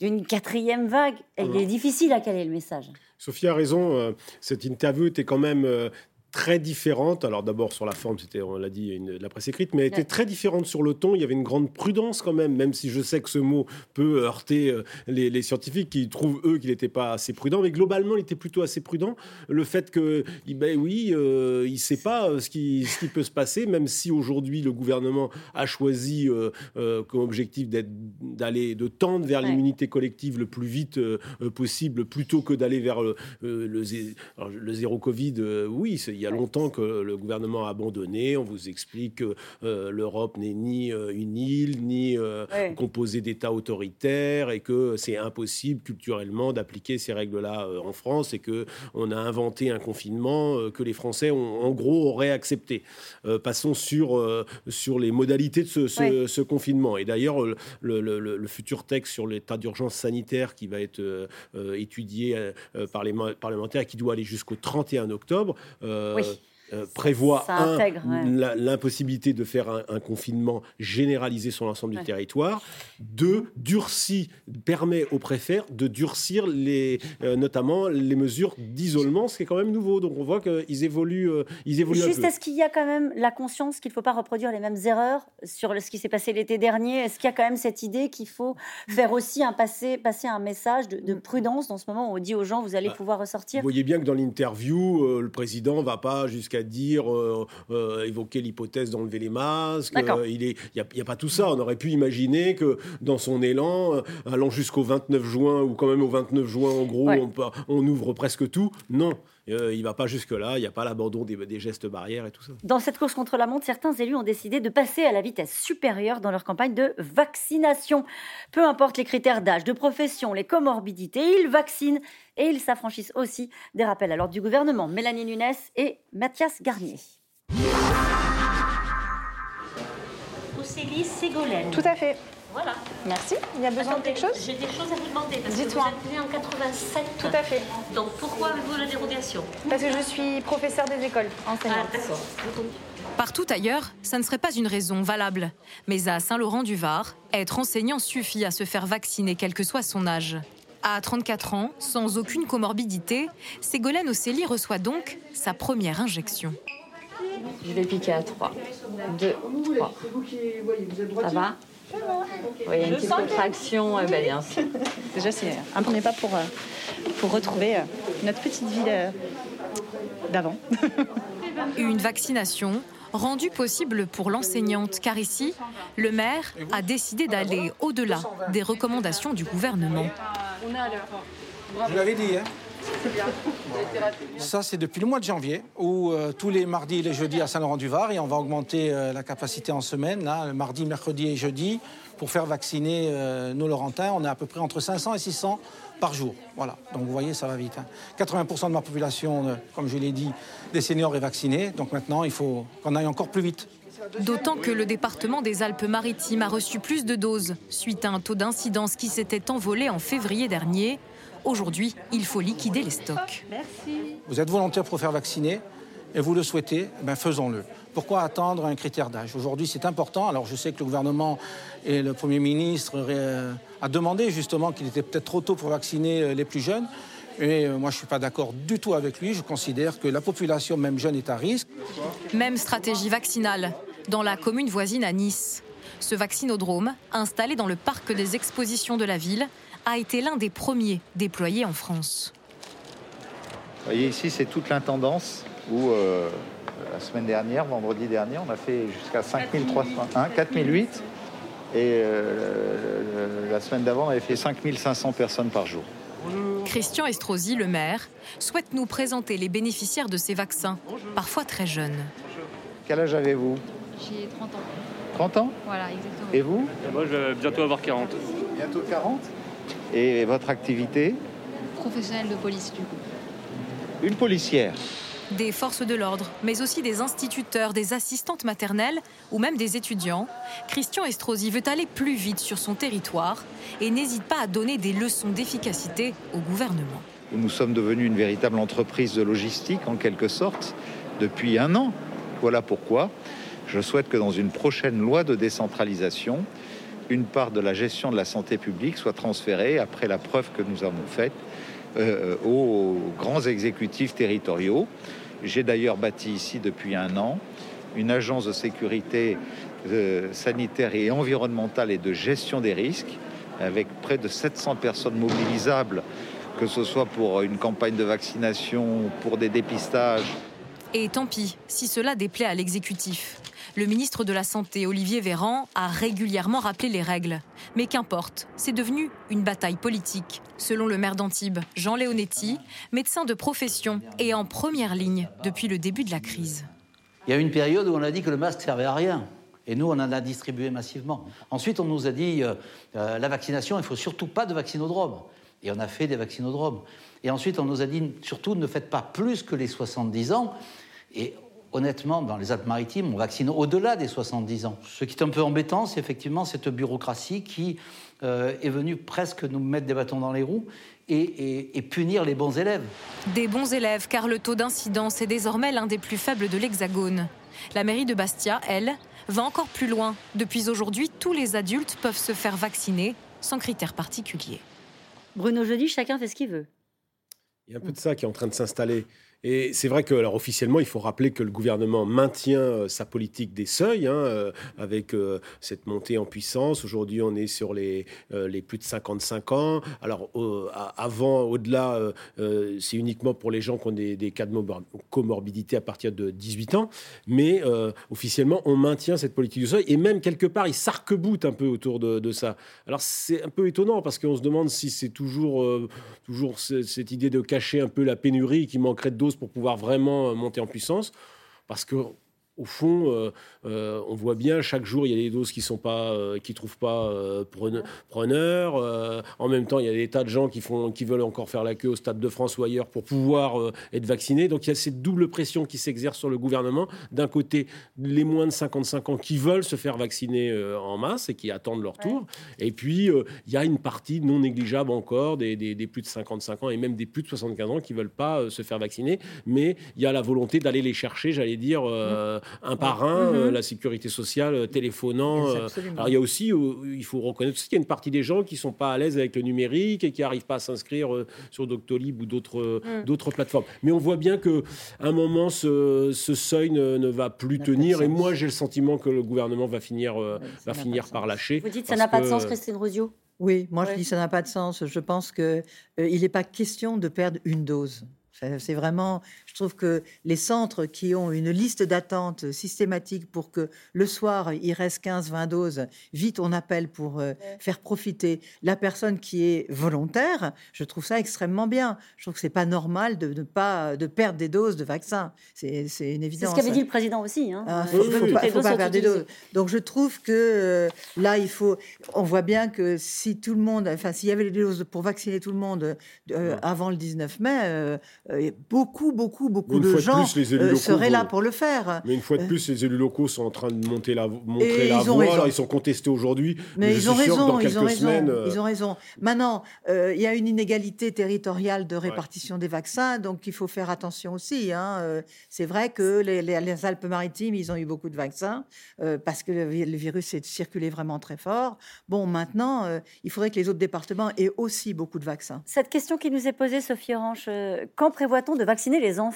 d'une quatrième vague. Et il est difficile à caler le message. Sophie a raison, euh, cette interview était quand même euh, très différente. Alors d'abord sur la forme, c'était, on l'a dit, une- la presse écrite, mais elle était très différente sur le ton. Il y avait une grande prudence quand même, même si je sais que ce mot peut heurter euh, les, les scientifiques qui trouvent eux qu'il n'était pas assez prudent, mais globalement il était plutôt assez prudent. Le fait que, ben oui, euh, il ne sait pas euh, ce qui, ce qui peut se passer, même si aujourd'hui le gouvernement a choisi euh, comme objectif d'être, d'aller, de tendre vers Ouais. l'immunité collective le plus vite possible, plutôt que d'aller vers le, zé- alors, le zéro Covid. oui, c'est- y a longtemps que le gouvernement a abandonné. On vous explique que l'Europe n'est ni une île, ni composée d'États autoritaires, et que c'est impossible culturellement d'appliquer ces règles-là en France, et que on a inventé un confinement que les Français ont, en gros auraient accepté. passons sur sur les modalités de ce, confinement. Et d'ailleurs, le, futur texte sur l'état d'urgence sanitaire qui va être euh, euh, étudié euh, par les parlementaires qui doit aller jusqu'au 31 octobre. Euh, oui. Prévoit l'impossibilité de faire un, confinement généralisé sur l'ensemble du territoire. Deux, durcit, permet aux préfets de durcir les, euh, notamment les mesures d'isolement, ce qui est quand même nouveau. Donc on voit qu'ils évoluent, euh, ils évoluent Juste, est-ce qu'il y a quand même la conscience qu'il ne faut pas reproduire les mêmes erreurs sur ce qui s'est passé l'été dernier? Est-ce qu'il y a quand même cette idée qu'il faut faire aussi un passer, passer un message de, prudence dans ce moment où on dit aux gens vous allez bah, pouvoir ressortir? Vous voyez bien que dans l'interview, le président ne va pas jusqu'à dire, euh, euh, évoquer l'hypothèse d'enlever les masques. Euh, il n'y a, a, pas tout ça. On aurait pu imaginer que dans son élan, allant jusqu'au 29 juin, ou quand même au 29 juin, en gros, on, on ouvre presque tout. Non. Il ne va pas jusque-là, il n'y a pas l'abandon des, des, gestes barrières et tout ça. Dans cette course contre la montre, certains élus ont décidé de passer à la vitesse supérieure dans leur campagne de vaccination. Peu importe les critères d'âge, de profession, les comorbidités, ils vaccinent et ils s'affranchissent aussi des rappels à l'ordre du gouvernement. Mélanie Nunes et Mathias Garnier. Océlie Ségolène. Tout à fait. Voilà. Merci. Il y a besoin de quelque chose J'ai des choses à vous demander. Dites-moi. Vous êtes né en 87. Tout à fait. Donc pourquoi avez-vous la dérogation Parce que je suis professeur des écoles, enseignante. Ah, d'accord. Partout ailleurs, ça ne serait pas une raison valable. Mais à Saint-Laurent-du-Var, être enseignant suffit à se faire vacciner quel que soit son âge. À 34 ans, sans aucune comorbidité, Ségolène Océlie reçoit donc sa première injection. Je vais piquer à 3. 2, 3. Ça va Oui, il y a une petite contraction. Eh ben, bien sûr. <laughs> Déjà, c'est un premier pas pour, euh, pour retrouver euh, notre petite vie euh, d'avant. <laughs> Une vaccination rendu possible pour l'enseignante, car ici, le maire a décidé d'aller au-delà des recommandations du gouvernement. Je l'avais dit, hein ça, c'est depuis le mois de janvier, où euh, tous les mardis et les jeudis à Saint-Laurent-du-Var, et on va augmenter euh, la capacité en semaine, hein, mardi, mercredi et jeudi, pour faire vacciner euh, nos Laurentins. On est à peu près entre 500 et 600 par jour. Voilà, donc vous voyez, ça va vite. 80% hein. de ma population, comme je l'ai dit, des seniors est vaccinée. Donc maintenant, il faut qu'on aille encore plus vite. D'autant que le département des Alpes-Maritimes a reçu plus de doses suite à un taux d'incidence qui s'était envolé en février dernier. Aujourd'hui, il faut liquider les stocks. Merci. Vous êtes volontaire pour faire vacciner et vous le souhaitez, ben faisons-le. Pourquoi attendre un critère d'âge? Aujourd'hui, c'est important. Alors, je sais que le gouvernement et le Premier ministre euh, a demandé justement qu'il était peut-être trop tôt pour vacciner euh, les plus jeunes. Et euh, moi, je ne suis pas d'accord du tout avec lui. Je considère que la population, même jeune, est à risque. Même stratégie vaccinale dans la commune voisine à Nice. Ce vaccinodrome, installé dans le parc des expositions de la ville, a été l'un des premiers déployés en France. Vous voyez ici, c'est toute l'intendance où euh, la semaine dernière, vendredi dernier, on a fait jusqu'à 5301, 4008. Et euh, la semaine d'avant, on avait fait 5500 personnes par jour. Christian Estrosi, le maire, souhaite nous présenter les bénéficiaires de ces vaccins, parfois très jeunes. Quel âge avez-vous? J'ai 30 ans. 30 ans? Voilà, exactement. Et vous? Moi, je vais bientôt avoir 40. Bientôt 40 Et votre activité Professionnelle de police, du coup. Une policière des forces de l'ordre, mais aussi des instituteurs, des assistantes maternelles ou même des étudiants, Christian Estrosi veut aller plus vite sur son territoire et n'hésite pas à donner des leçons d'efficacité au gouvernement. Nous sommes devenus une véritable entreprise de logistique en quelque sorte depuis un an. Voilà pourquoi je souhaite que dans une prochaine loi de décentralisation, une part de la gestion de la santé publique soit transférée, après la preuve que nous avons faite, euh, aux grands exécutifs territoriaux. J'ai d'ailleurs bâti ici depuis un an une agence de sécurité euh, sanitaire et environnementale et de gestion des risques, avec près de 700 personnes mobilisables, que ce soit pour une campagne de vaccination, pour des dépistages. Et tant pis si cela déplaît à l'exécutif. Le ministre de la Santé, Olivier Véran, a régulièrement rappelé les règles. Mais qu'importe, c'est devenu une bataille politique. Selon le maire d'Antibes, Jean Leonetti, médecin de profession et en première ligne depuis le début de la crise. Il y a eu une période où on a dit que le masque servait à rien. Et nous, on en a distribué massivement. Ensuite, on nous a dit euh, euh, la vaccination, il faut surtout pas de vaccinodrome. Et on a fait des vaccinodromes. Et ensuite, on nous a dit surtout ne faites pas plus que les 70 ans. Et honnêtement, dans les Alpes-Maritimes, on vaccine au-delà des 70 ans. Ce qui est un peu embêtant, c'est effectivement cette bureaucratie qui euh, est venue presque nous mettre des bâtons dans les roues et, et- et punir les bons élèves. Des bons élèves, car le taux d'incidence est désormais l'un des plus faibles de l'Hexagone. La mairie de Bastia, elle, va encore plus loin. Depuis aujourd'hui, tous les adultes peuvent se faire vacciner sans critères particuliers. Bruno Jeudi, chacun fait ce qu'il veut. Il y a un peu de ça qui est en train de s'installer. Et c'est vrai que, alors officiellement, il faut rappeler que le gouvernement maintient euh, sa politique des seuils, hein, euh, avec euh, cette montée en puissance. Aujourd'hui, on est sur les, euh, plus de 55 ans. Alors, a- avant, au-delà, euh, euh, c'est uniquement pour les gens qui ont des, cas de comorbidité à partir de 18 ans. Mais euh, officiellement, on maintient cette politique du seuil. Et même, quelque part, il s'arc-boute un peu autour de, ça. Alors, c'est un peu étonnant parce qu'on se demande si c'est toujours, euh, toujours ce- cette idée de cacher un peu la pénurie qui manquerait de doses pour pouvoir vraiment euh, monter en puissance. Parce que au fond, euh, euh, on voit bien chaque jour, il y a des doses qui sont pas, euh, qui trouvent pas prene- preneurs. Euh, en même temps, il y a des tas de gens qui font, qui veulent encore faire la queue au Stade de France ou ailleurs pour pouvoir être vaccinés. Donc il y a cette double pression qui s'exerce sur le gouvernement. D'un côté, les moins de 55 ans qui veulent se faire vacciner en masse et qui attendent leur tour. Et puis il y a une partie non négligeable encore des, des- des plus de 55 ans et même des plus de 75 ans qui veulent pas se faire vacciner, mais il y a la volonté d'aller les chercher, j'allais dire euh, un par un, Mhm. euh, la sécurité sociale euh, téléphonant. euh. Alors il y a aussi, euh, il faut reconnaître aussi qu'il y a une partie des gens qui sont pas à l'aise avec le numérique et qui n'arrivent pas à s'inscrire euh, sur Doctolib ou d'autres euh, Mm. d'autres plateformes. Mais on voit bien que à un moment ce, ce seuil ne, ne va plus tenir et moi j'ai le sentiment que le gouvernement va finir euh, va finir par lâcher. Vous dites ça n'a pas de sens, Christine Rosio Oui, moi Ouais. je dis ça n'a pas de sens. Je pense que euh, il n'est pas question de perdre une dose. C'est vraiment, je trouve que les centres qui ont une liste d'attente systématique pour que le soir il reste 15-20 doses, vite on appelle pour euh, faire profiter la personne qui est volontaire. Je trouve ça extrêmement bien. Je trouve que c'est pas normal de ne pas de perdre des doses de vaccin. C'est c'est une C'est évidence. ce qu'avait dit le président aussi. Hein. Ah, Euh, faut, pas, pas perdre des doses. Donc je trouve que euh, là, il faut. On voit bien que si tout le monde, enfin, s'il y avait les doses pour vacciner tout le monde euh, avant le 19 mai, euh, euh, beaucoup, beaucoup, beaucoup Une de fois de gens plus, les élus euh, locaux seraient là pour le faire. Mais une fois de Euh, plus, les élus locaux sont en train de monter la, montrer Et la ils ont voie. Alors, ils sont contestés aujourd'hui. Mais ils ont suis sûr que raison, dans ils ont raison, semaines, euh, ils ont raison. Maintenant, euh, il y a une inégalité territoriale de répartition des vaccins, donc il faut faire attention aussi. hein. C'est vrai que les, les- les Alpes-Maritimes, ils ont eu beaucoup de vaccins euh, parce que le, vi- le virus est circulé vraiment très fort. Bon, maintenant, euh, il faudrait que les autres départements aient aussi beaucoup de vaccins. Cette question qui nous est posée, Sophie Orange, euh, quand prévoit-on de vacciner les enfants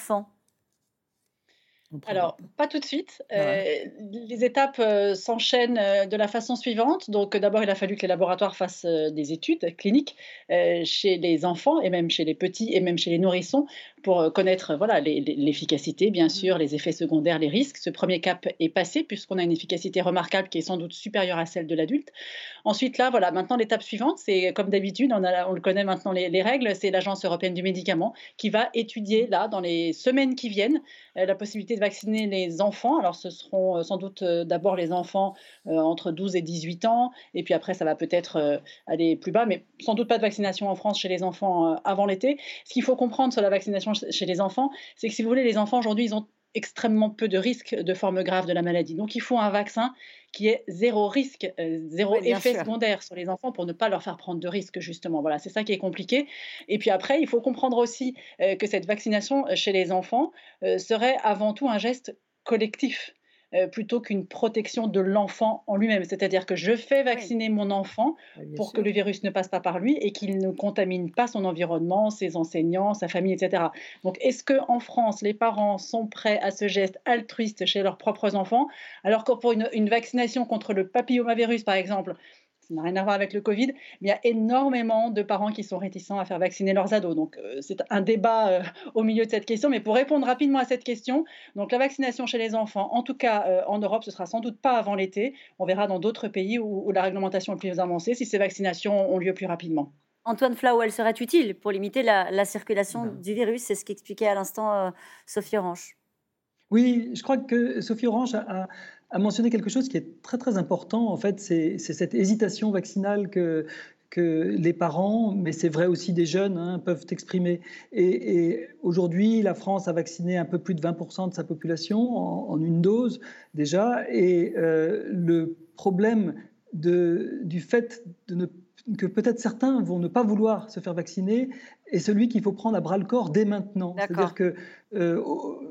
Alors, pas tout de suite. Ah ouais. Euh, les étapes euh, s'enchaînent euh, de la façon suivante. Donc, d'abord, il a fallu que les laboratoires fassent des études cliniques chez les enfants et même chez les petits et même chez les nourrissons pour euh, connaître euh, voilà, l'efficacité, bien sûr, les effets secondaires, les risques. Ce premier cap est passé puisqu'on a une efficacité remarquable qui est sans doute supérieure à celle de l'adulte. Ensuite, là, voilà, maintenant, l'étape suivante, c'est comme d'habitude, on, a- on le connaît maintenant les, les règles, c'est l'Agence européenne du médicament qui va étudier, là, dans les semaines qui viennent, euh, la possibilité de vacciner les enfants. Alors, ce seront sans doute d'abord les enfants entre 12 et 18 ans, et puis après, ça va peut-être aller plus bas, mais sans doute pas de vaccination en France chez les enfants avant l'été. Ce qu'il faut comprendre sur la vaccination ch- chez les enfants, c'est que si vous voulez, les enfants aujourd'hui, ils ont extrêmement peu de risques de forme grave de la maladie. Donc, il faut un vaccin qui est zéro risque, euh, zéro Oui, effet sûr. secondaire sur les enfants pour ne pas leur faire prendre de risques, justement. Voilà, c'est ça qui est compliqué. Et puis après, il faut comprendre aussi euh, que cette vaccination chez les enfants euh, serait avant tout un geste collectif. Euh, plutôt qu'une protection de l'enfant en lui-même. C'est-à-dire que je fais vacciner mon enfant pour que le virus ne passe pas par lui et qu'il ne contamine pas son environnement, ses enseignants, sa famille, etc. Donc, est-ce que en France, les parents sont prêts à ce geste altruiste chez leurs propres enfants, alors que pour une, une vaccination contre le papillomavirus, par exemple, ça n'a rien à voir avec le Covid, mais il y a énormément de parents qui sont réticents à faire vacciner leurs ados. Donc, euh, c'est un débat euh, au milieu de cette question. Mais pour répondre rapidement à cette question, donc la vaccination chez les enfants, en tout cas euh, en Europe, ce sera sans doute pas avant l'été. On verra dans d'autres pays où, où la réglementation est plus avancée si ces vaccinations ont lieu plus rapidement. Antoine Flau, elle serait utile pour limiter la, la circulation du virus. C'est ce qu'expliquait à l'instant Sophie Orange. Oui, je crois que Sophie Orange a, mentionné quelque chose qui est très très important. En fait, c'est cette hésitation vaccinale que, les parents, mais c'est vrai aussi des jeunes, hein, peuvent exprimer. Et, aujourd'hui, la France a vacciné un peu plus de 20% de sa population en, une dose déjà. Et euh, le problème du fait de ne que peut-être certains vont ne pas vouloir se faire vacciner est celui qu'il faut prendre à bras le corps dès maintenant. C'est-à-dire que euh,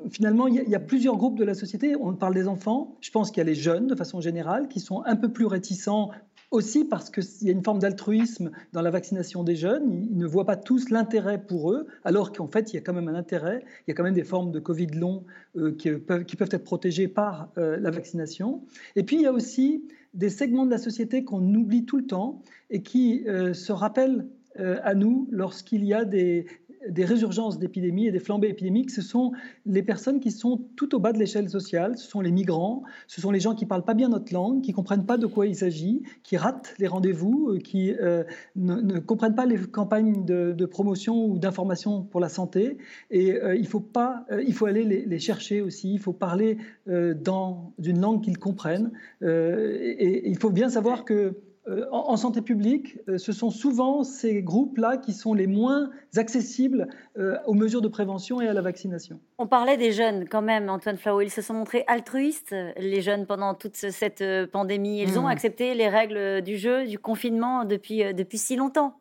finalement, il y, a plusieurs groupes de la société. On parle des enfants. Je pense qu'il y a les jeunes, de façon générale, qui sont un peu plus réticents aussi parce qu'il y a une forme d'altruisme dans la vaccination des jeunes. Ils ne voient pas tous l'intérêt pour eux, alors qu'en fait, il y a quand même un intérêt. Il y a quand même des formes de Covid long euh, qui, peuvent, qui, peuvent, être protégées par euh, la vaccination. Et puis, il y a aussi des segments de la société qu'on oublie tout le temps et qui euh, se rappellent euh, à nous lorsqu'il y a des, des résurgences d'épidémies et des flambées épidémiques, ce sont les personnes qui sont tout au bas de l'échelle sociale, ce sont les migrants, ce sont les gens qui ne parlent pas bien notre langue, qui ne comprennent pas de quoi il s'agit, qui ratent les rendez-vous, euh, qui euh, ne, comprennent pas les campagnes de, promotion ou d'information pour la santé. Et euh, il, faut pas, il faut aller les, chercher aussi, il faut parler dans une langue qu'ils comprennent. et il faut bien savoir que euh, en, santé publique, euh, ce sont souvent ces groupes-là qui sont les moins accessibles euh, aux mesures de prévention et à la vaccination. On parlait des jeunes quand même, Antoine Flau. Ils se sont montrés altruistes, les jeunes, pendant toute cette pandémie. Ils ont mmh. accepté les règles du jeu, du confinement depuis, depuis si longtemps.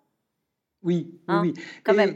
Oui, oui, hein, Quand même.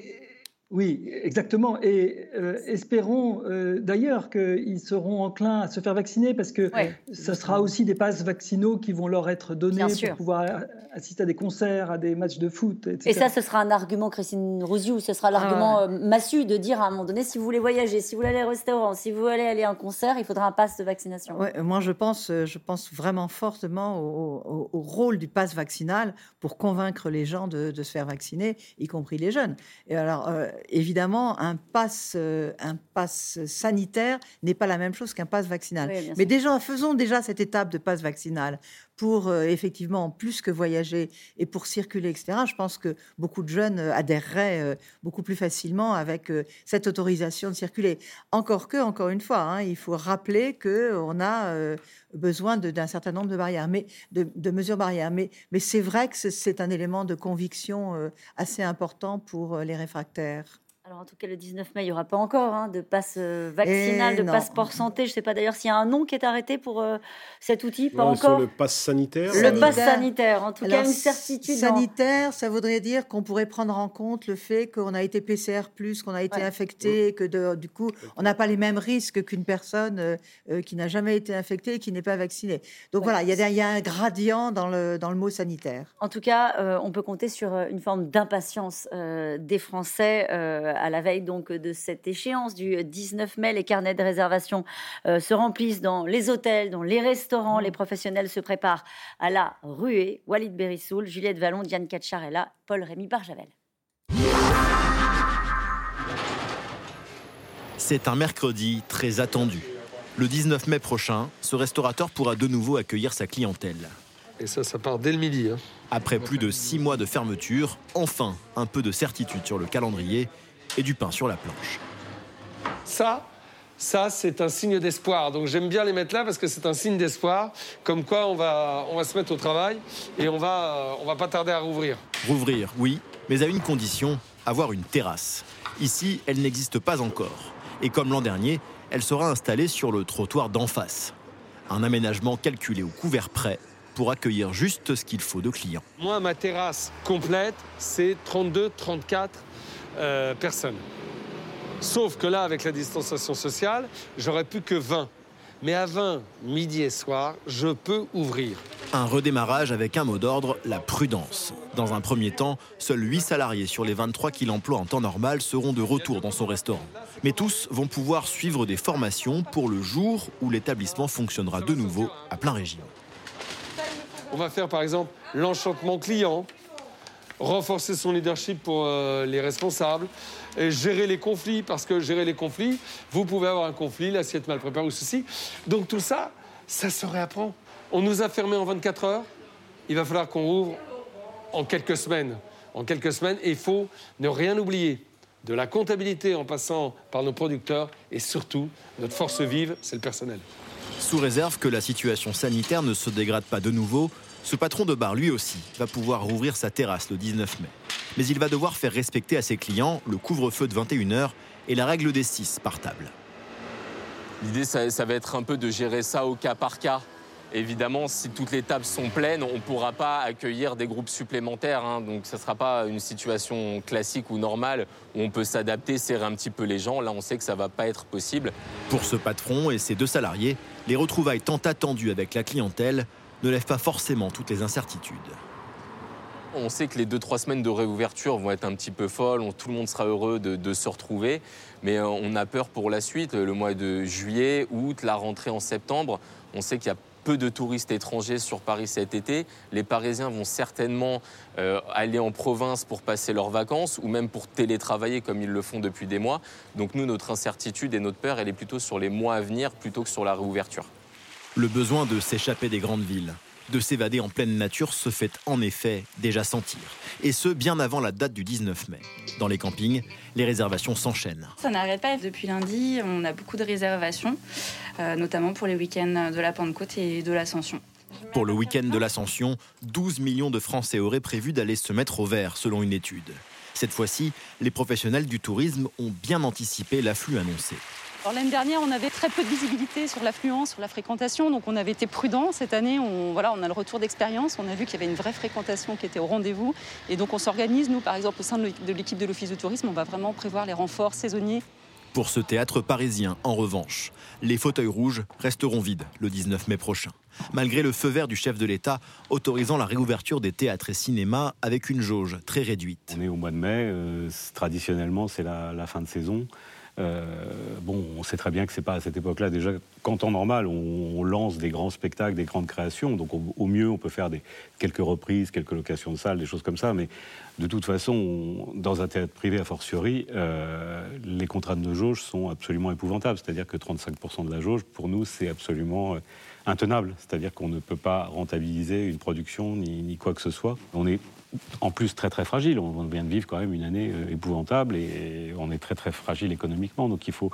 Oui, exactement. Et euh, espérons euh, d'ailleurs qu'ils seront enclins à se faire vacciner parce que ce sera aussi des passes vaccinaux qui vont leur être donnés pour pouvoir assister à des concerts, à des matchs de foot, etc. Et ça, ce sera un argument, Christine Rouziou, ce sera l'argument ah euh, massu de dire à un moment donné, si vous voulez voyager, si vous voulez aller au restaurant, si vous voulez aller à un concert, il faudra un pass de vaccination. moi, je pense, je pense vraiment fortement au, rôle du pass vaccinal pour convaincre les gens de, se faire vacciner, y compris les jeunes. Et alors, évidemment, un pass, euh, un pass sanitaire n'est pas la même chose qu'un pass vaccinal. Mais déjà, faisons déjà cette étape de pass vaccinal pour euh, effectivement plus que voyager et pour circuler, etc. Je pense que beaucoup de jeunes euh, adhéreraient beaucoup plus facilement avec cette autorisation de circuler. Encore que, encore une fois, hein, il faut rappeler qu'on a besoin d'un certain nombre de barrières, mais de, mesures barrières. Mais, mais c'est vrai que c'est un élément de conviction assez important pour les réfractaires. Alors en tout cas, le 19 mai, il n'y aura pas encore hein, de passe euh, vaccinal, de passeport santé. Je ne sais pas d'ailleurs s'il y a un nom qui est arrêté pour euh, cet outil. Pas encore. le passe sanitaire. Le passe sanitaire, en tout cas, une certitude. Sanitaire, ça voudrait dire qu'on pourrait prendre en compte le fait qu'on a été PCR, qu'on a été infecté, que du coup, on n'a pas les mêmes risques qu'une personne euh, qui n'a jamais été infectée et qui n'est pas vaccinée. Donc voilà, il y, a un gradient dans le, dans le mot sanitaire. En tout cas, on peut compter sur une forme d'impatience des Français à la veille donc de cette échéance du 19 mai. Les carnets de réservation euh, se remplissent dans les hôtels, dans les restaurants. Les professionnels se préparent à la ruée. Walid Berissoul, Juliette Vallon, Diane Cacharella, Paul-Rémy Barjavel. C'est un mercredi très attendu. Le 19 mai prochain, ce restaurateur pourra de nouveau accueillir sa clientèle. Et ça, ça part dès le midi. Hein. Après plus de six mois de fermeture, enfin un peu de certitude sur le calendrier et du pain sur la planche. Ça, ça, c'est un signe d'espoir. Donc j'aime bien les mettre là parce que c'est un signe d'espoir, comme quoi on va, on va se mettre au travail et on va, on va pas tarder à rouvrir. Rouvrir, oui, mais à une condition, avoir une terrasse. Ici, elle n'existe pas encore. Et comme l'an dernier, elle sera installée sur le trottoir d'en face. Un aménagement calculé au couvert près pour accueillir juste ce qu'il faut de clients. Moi, ma terrasse complète, c'est 32, 34 euh, personnes. Sauf que là, avec la distanciation sociale, j'aurais plus que 20. Mais à 20, midi et soir, je peux ouvrir. Un redémarrage avec un mot d'ordre, la prudence. Dans un premier temps, seuls 8 salariés sur les 23 qu'il emploie en temps normal seront de retour dans son restaurant. Mais tous vont pouvoir suivre des formations pour le jour où l'établissement fonctionnera de nouveau à plein régime. On va faire par exemple l'enchantement client, renforcer son leadership pour euh, les responsables, et gérer les conflits, parce que gérer les conflits, vous pouvez avoir un conflit, l'assiette mal préparée ou ceci. Donc tout ça, ça se réapprend. On nous a fermés en 24 heures, il va falloir qu'on rouvre en quelques semaines. En quelques semaines, et il faut ne rien oublier. De la comptabilité en passant par nos producteurs et surtout, notre force vive, c'est le personnel. Sous réserve que la situation sanitaire ne se dégrade pas de nouveau, ce patron de bar, lui aussi, va pouvoir rouvrir sa terrasse le 19 mai. Mais il va devoir faire respecter à ses clients le couvre-feu de 21h et la règle des 6 par table. L'idée, ça, ça va être un peu de gérer ça au cas par cas. Évidemment, si toutes les tables sont pleines, on ne pourra pas accueillir des groupes supplémentaires. hein. donc, ce ne sera pas une situation classique ou normale où on peut s'adapter, serrer un petit peu les gens. Là, on sait que ça ne va pas être possible. Pour ce patron et ses deux salariés, les retrouvailles tant attendues avec la clientèle ne lèvent pas forcément toutes les incertitudes. On sait que les deux, trois semaines de réouverture vont être un petit peu folles. Tout le monde sera heureux de, de se retrouver. Mais euh, on a peur pour la suite. Le mois de juillet, août, la rentrée en septembre. On sait qu'il y a peu de touristes étrangers sur Paris cet été. Les Parisiens vont certainement euh, aller en province pour passer leurs vacances ou même pour télétravailler comme ils le font depuis des mois. Donc nous, notre incertitude et notre peur, elle est plutôt sur les mois à venir plutôt que sur la réouverture. Le besoin de s'échapper des grandes villes, de s'évader en pleine nature se fait en effet déjà sentir. Et ce, bien avant la date du 19 mai. Dans les campings, les réservations s'enchaînent. Ça n'arrête pas. Depuis lundi, on a beaucoup de réservations, euh, notamment pour les week-ends de la Pentecôte et de l'Ascension. Pour le week-end de l'Ascension, 12 millions de Français auraient prévu d'aller se mettre au vert, selon une étude. Cette fois-ci, les professionnels du tourisme ont bien anticipé l'afflux annoncé. Alors, L'année dernière, on avait très peu de visibilité sur l'affluence, sur la fréquentation, donc on avait été prudent. Cette année, on, voilà, on a le retour d'expérience, on a vu qu'il y avait une vraie fréquentation qui était au rendez-vous. Et donc on s'organise, nous, par exemple, au sein de l'équipe de l'Office de tourisme, on va vraiment prévoir les renforts saisonniers. Pour ce théâtre parisien, en revanche, les fauteuils rouges resteront vides le 19 mai prochain, malgré le feu vert du chef de l'État autorisant la réouverture des théâtres et cinémas avec une jauge très réduite. On est au mois de mai, euh, traditionnellement c'est la, la fin de saison. Euh, bon, on sait très bien que c'est pas à cette époque-là. Déjà, qu'en temps normal, on, lance des grands spectacles, des grandes créations. Donc, au, mieux, on peut faire quelques reprises, quelques locations de salles, des choses comme ça. Mais de toute façon, on- dans un théâtre privé, a fortiori, euh, les contraintes de jauge sont absolument épouvantables. C'est-à-dire que 35% de la jauge, pour nous, c'est absolument euh, intenable. C'est-à-dire qu'on ne peut pas rentabiliser une production ni, ni quoi que ce soit. On est en plus très très fragile. On vient de vivre quand même une année euh, épouvantable et on est très très fragile économiquement. Donc il faut,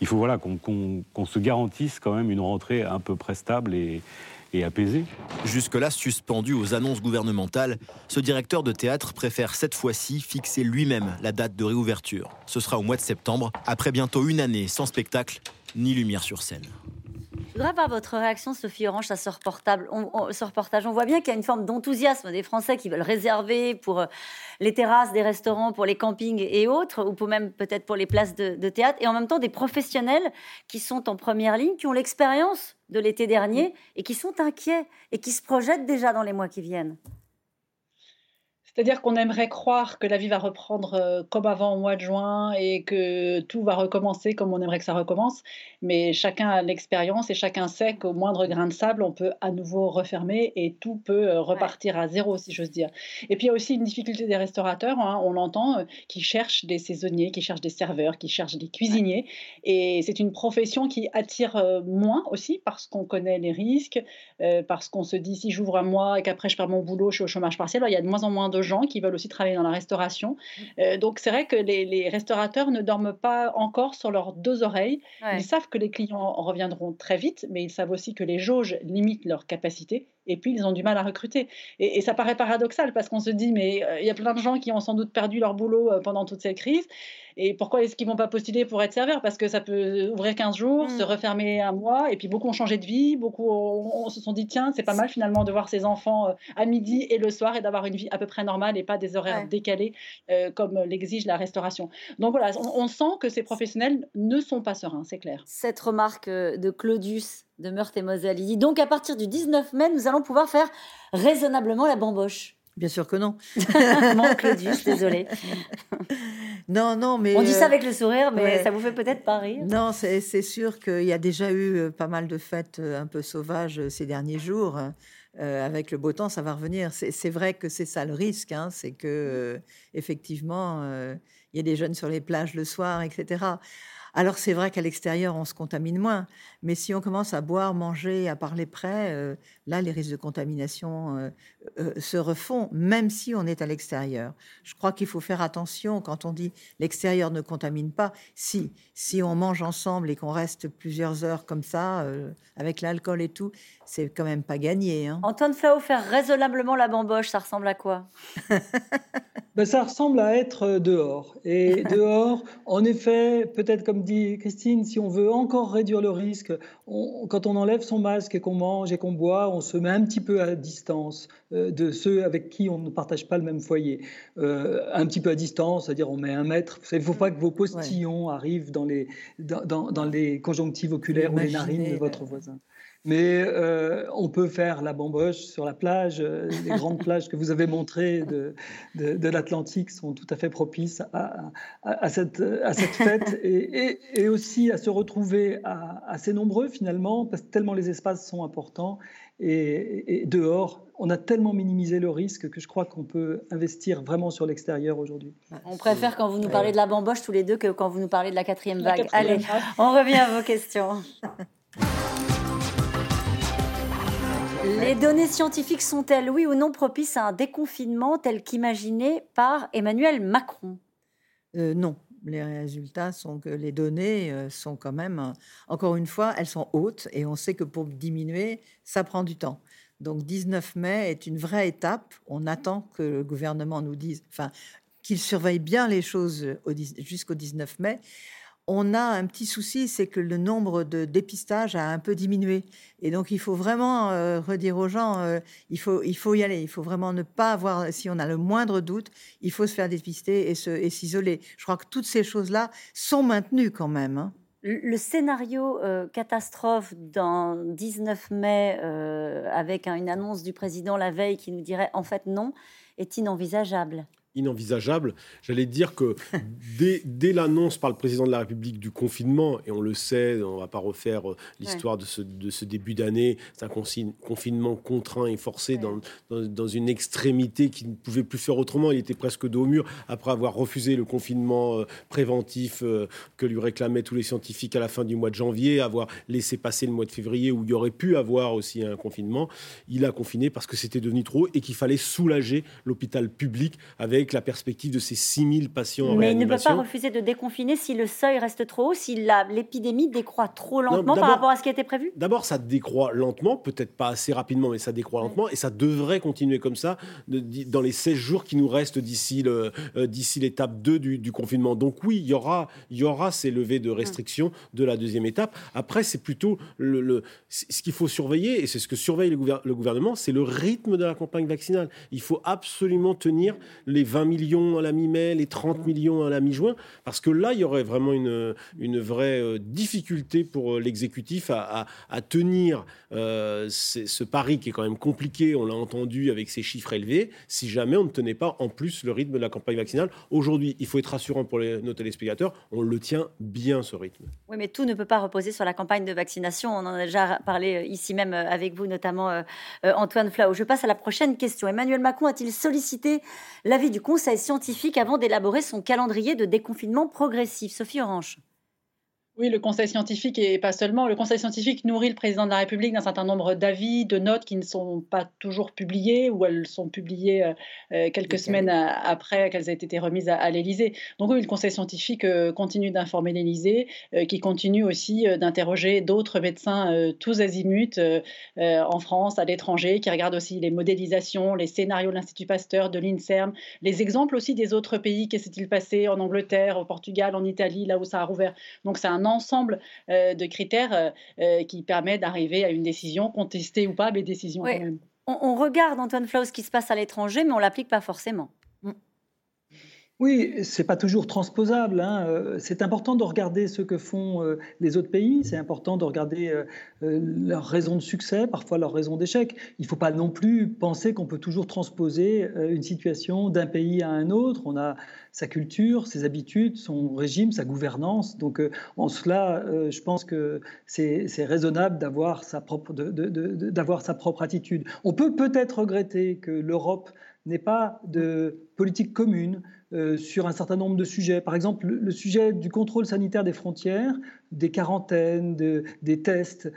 il faut voilà, qu'on se garantisse quand même une rentrée à peu près stable et, et apaisée. Jusque-là suspendu aux annonces gouvernementales, ce directeur de théâtre préfère cette fois-ci fixer lui-même la date de réouverture. Ce sera au mois de septembre, après bientôt une année sans spectacle ni lumière sur scène. Je voudrais avoir votre réaction, Sophie Orange, à ce, reportable. On, on- ce reportage. On voit bien qu'il y a une forme d'enthousiasme des Français qui veulent réserver pour euh, les terrasses des restaurants, pour les campings et autres, ou pour même peut-être pour les places de, de théâtre, et en même temps des professionnels qui sont en première ligne, qui ont l'expérience de l'été dernier et qui sont inquiets et qui se projettent déjà dans les mois qui viennent. C'est-à-dire qu'on aimerait croire que la vie va reprendre euh, comme avant au mois de juin et que tout va recommencer comme on aimerait que ça recommence, mais chacun a l'expérience et chacun sait qu'au moindre grain de sable, on peut à nouveau refermer et tout peut euh, repartir à zéro, si j'ose dire. Et puis il y a aussi une difficulté des restaurateurs, hein, on l'entend, euh, qui cherchent des saisonniers, qui cherchent des serveurs, qui cherchent des cuisiniers, et c'est une profession qui attire moins aussi parce qu'on connaît les risques, parce qu'on se dit si j'ouvre un mois et qu'après je perds mon boulot, je suis au chômage partiel, alors il y a de moins en moins de gens qui veulent aussi travailler dans la restauration. Euh, donc c'est vrai que les, les restaurateurs ne dorment pas encore sur leurs deux oreilles. Ouais. Ils savent que les clients reviendront très vite, mais ils savent aussi que les jauges limitent leur capacité. Et puis, ils ont du mal à recruter. Et, et ça paraît paradoxal parce qu'on se dit, mais euh, il y a plein de gens qui ont sans doute perdu leur boulot euh, pendant toute cette crise. Et pourquoi est-ce qu'ils vont pas postuler pour être serveur Parce que ça peut ouvrir 15 jours, se refermer un mois. Et puis, beaucoup ont changé de vie. Beaucoup ont- on se sont dit, tiens, c'est pas mal finalement de voir ses enfants euh, à midi et le soir et d'avoir une vie à peu près normale et pas des horaires Ouais. décalés comme l'exige la restauration. Donc voilà, on, on sent que ces professionnels ne sont pas sereins, c'est clair. Cette remarque de Claudius de Meurthe-et-Moselle, il dit donc à partir du 19 mai, nous allons pouvoir faire raisonnablement la bamboche. Bien sûr que non. <laughs> Claudius, désolé. <laughs> Non, non, mais. On dit ça avec le sourire, mais ouais. ça vous fait peut-être pas rire. Non, c'est sûr qu'il y a déjà eu euh, pas mal de fêtes euh, un peu sauvages euh, ces derniers jours. avec le beau temps, ça va revenir. C'est vrai que c'est ça le risque, hein, c'est que effectivement, il y a des jeunes sur les plages le soir, etc. Alors c'est vrai qu'à l'extérieur, on se contamine moins, mais si on commence à boire, manger, à parler près, euh, là, les risques de contamination euh, euh, se refont, même si on est à l'extérieur. Je crois qu'il faut faire attention quand on dit l'extérieur ne contamine pas. Si, si on mange ensemble et qu'on reste plusieurs heures comme ça, avec l'alcool et tout, c'est quand même pas gagné. Hein. Antoine Flau, faire raisonnablement la bamboche, ça ressemble à quoi? <laughs> ben, Ça ressemble à être dehors. Et <laughs> dehors, en effet, peut-être comme dit Christine, si on veut encore réduire le risque, quand on enlève son masque et qu'on mange et qu'on boit, on se met un petit peu à distance euh, de ceux avec qui on ne partage pas le même foyer. Euh, un petit peu à distance, c'est-à-dire on met un mètre. Il ne faut pas que vos postillons arrivent dans les, dans, dans les conjonctives oculaires ou les narines de votre voisin. Mais euh, on peut faire la bamboche sur la plage. Euh, les <laughs> grandes plages que vous avez montrées de, de, l'Atlantique sont tout à fait propices à, à, cette, à cette, <laughs> fête et, et, aussi à se retrouver assez nombreux finalement, parce que tellement les espaces sont importants. Et, dehors, on a tellement minimisé le risque que je crois qu'on peut investir vraiment sur l'extérieur aujourd'hui. On préfère quand vous nous parlez de la bamboche tous les deux que quand vous nous parlez de la quatrième vague. Allez, on revient à vos questions. <laughs> Les données scientifiques sont-elles, oui ou non, propices à un déconfinement tel qu'imaginé par Emmanuel Macron? Euh, Non. Les résultats sont que les données euh, sont quand même, euh, encore une fois, elles sont hautes et on sait que pour diminuer, ça prend du temps. Donc 19 mai est une vraie étape. On attend que le gouvernement nous dise, enfin, qu'il surveille bien les choses jusqu'au 19 mai on a un petit souci, c'est que le nombre de dépistages a un peu diminué. Et donc, il faut vraiment euh, redire aux gens, euh, il, faut, il faut y aller. Il faut vraiment ne pas avoir, si on a le moindre doute, il faut se faire dépister et s'isoler. Je crois que toutes ces choses-là sont maintenues quand même. Hein. Le scénario euh, catastrophe dans 19 mai, avec une annonce du président la veille qui nous dirait en fait non, est inenvisageable inenvisageable. J'allais dire que <laughs> dès, l'annonce par le président de la République du confinement, et on le sait, on ne va pas refaire euh, l'histoire de, ce, de, ce, début d'année, c'est un confinement contraint et forcé dans, dans, une extrémité qui ne pouvait plus faire autrement. Il était presque dos au mur après avoir refusé le confinement euh, préventif euh, que lui réclamaient tous les scientifiques à la fin du mois de janvier, avoir laissé passer le mois de février où il y aurait pu avoir aussi un confinement. Il a confiné parce que c'était devenu trop et qu'il fallait soulager l'hôpital public avec la perspective de ces 6000 patients en Mais il ne peut pas refuser de déconfiner si le seuil reste trop haut, si l'épidémie décroît trop lentement par rapport à ce qui était prévu? D'abord, ça décroît lentement, peut-être pas assez rapidement, mais ça décroît lentement, et ça devrait continuer comme ça dans les 16 jours qui nous restent d'ici euh, l'étape 2 du, confinement. Donc oui, il y aura, il y aura ces levées de restrictions de la deuxième étape. Après, c'est plutôt le, ce qu'il faut surveiller, et c'est ce que surveille le, le gouvernement, c'est le rythme de la campagne vaccinale. Il faut absolument tenir les 20 millions à la mi-mai, les 30 millions à la mi-juin, parce que là, il y aurait vraiment une, une vraie euh, difficulté pour euh, l'exécutif à, tenir euh, ce pari qui est quand même compliqué, on l'a entendu avec ces chiffres élevés, si jamais on ne tenait pas en plus le rythme de la campagne vaccinale. Aujourd'hui, il faut être rassurant pour nos téléspectateurs, on le tient bien ce rythme. Oui, mais tout ne peut pas reposer sur la campagne de vaccination. On en a déjà parlé ici même avec vous, notamment Antoine Flau. Je passe à la prochaine question. Emmanuel Macron a-t-il sollicité l'avis du conseil scientifique avant d'élaborer son calendrier de déconfinement progressif. Sophie Orange. Oui, le Conseil scientifique et pas seulement. Le Conseil scientifique nourrit le président de la République d'un certain nombre d'avis, de notes qui ne sont pas toujours publiées ou elles sont publiées euh, euh, quelques semaines après qu'elles aient été remises à, l'Élysée. Donc oui, le Conseil scientifique euh, continue d'informer l'Élysée, qui continue aussi d'interroger d'autres médecins tous azimuts en France, à l'étranger, qui regardent aussi les modélisations, les scénarios de l'Institut Pasteur, de l'INSERM, les exemples aussi des autres pays. Qu'est-ce qui s'est-il passé en Angleterre, au Portugal, en Italie, là où ça a rouvert. Donc c'est un ensemble euh, de critères euh, euh, qui permet d'arriver à une décision, contestée ou pas, mais décision quand même. On, regarde, Antoine Flau, ce qui se passe à l'étranger, mais on l'applique pas forcément. Oui, c'est pas toujours transposable. Hein. C'est important de regarder ce que font les autres pays. C'est important de regarder leurs raisons de succès, parfois leurs raisons d'échec. Il ne faut pas non plus penser qu'on peut toujours transposer une situation d'un pays à un autre. On a sa culture, ses habitudes, son régime, sa gouvernance. Donc en cela, je pense que c'est raisonnable d'avoir sa, propre, d'avoir sa propre attitude. On peut peut-être regretter que l'Europe n'ait pas de politique commune, euh, sur un certain nombre de sujets. Par exemple, le, sujet du contrôle sanitaire des frontières, des quarantaines, des tests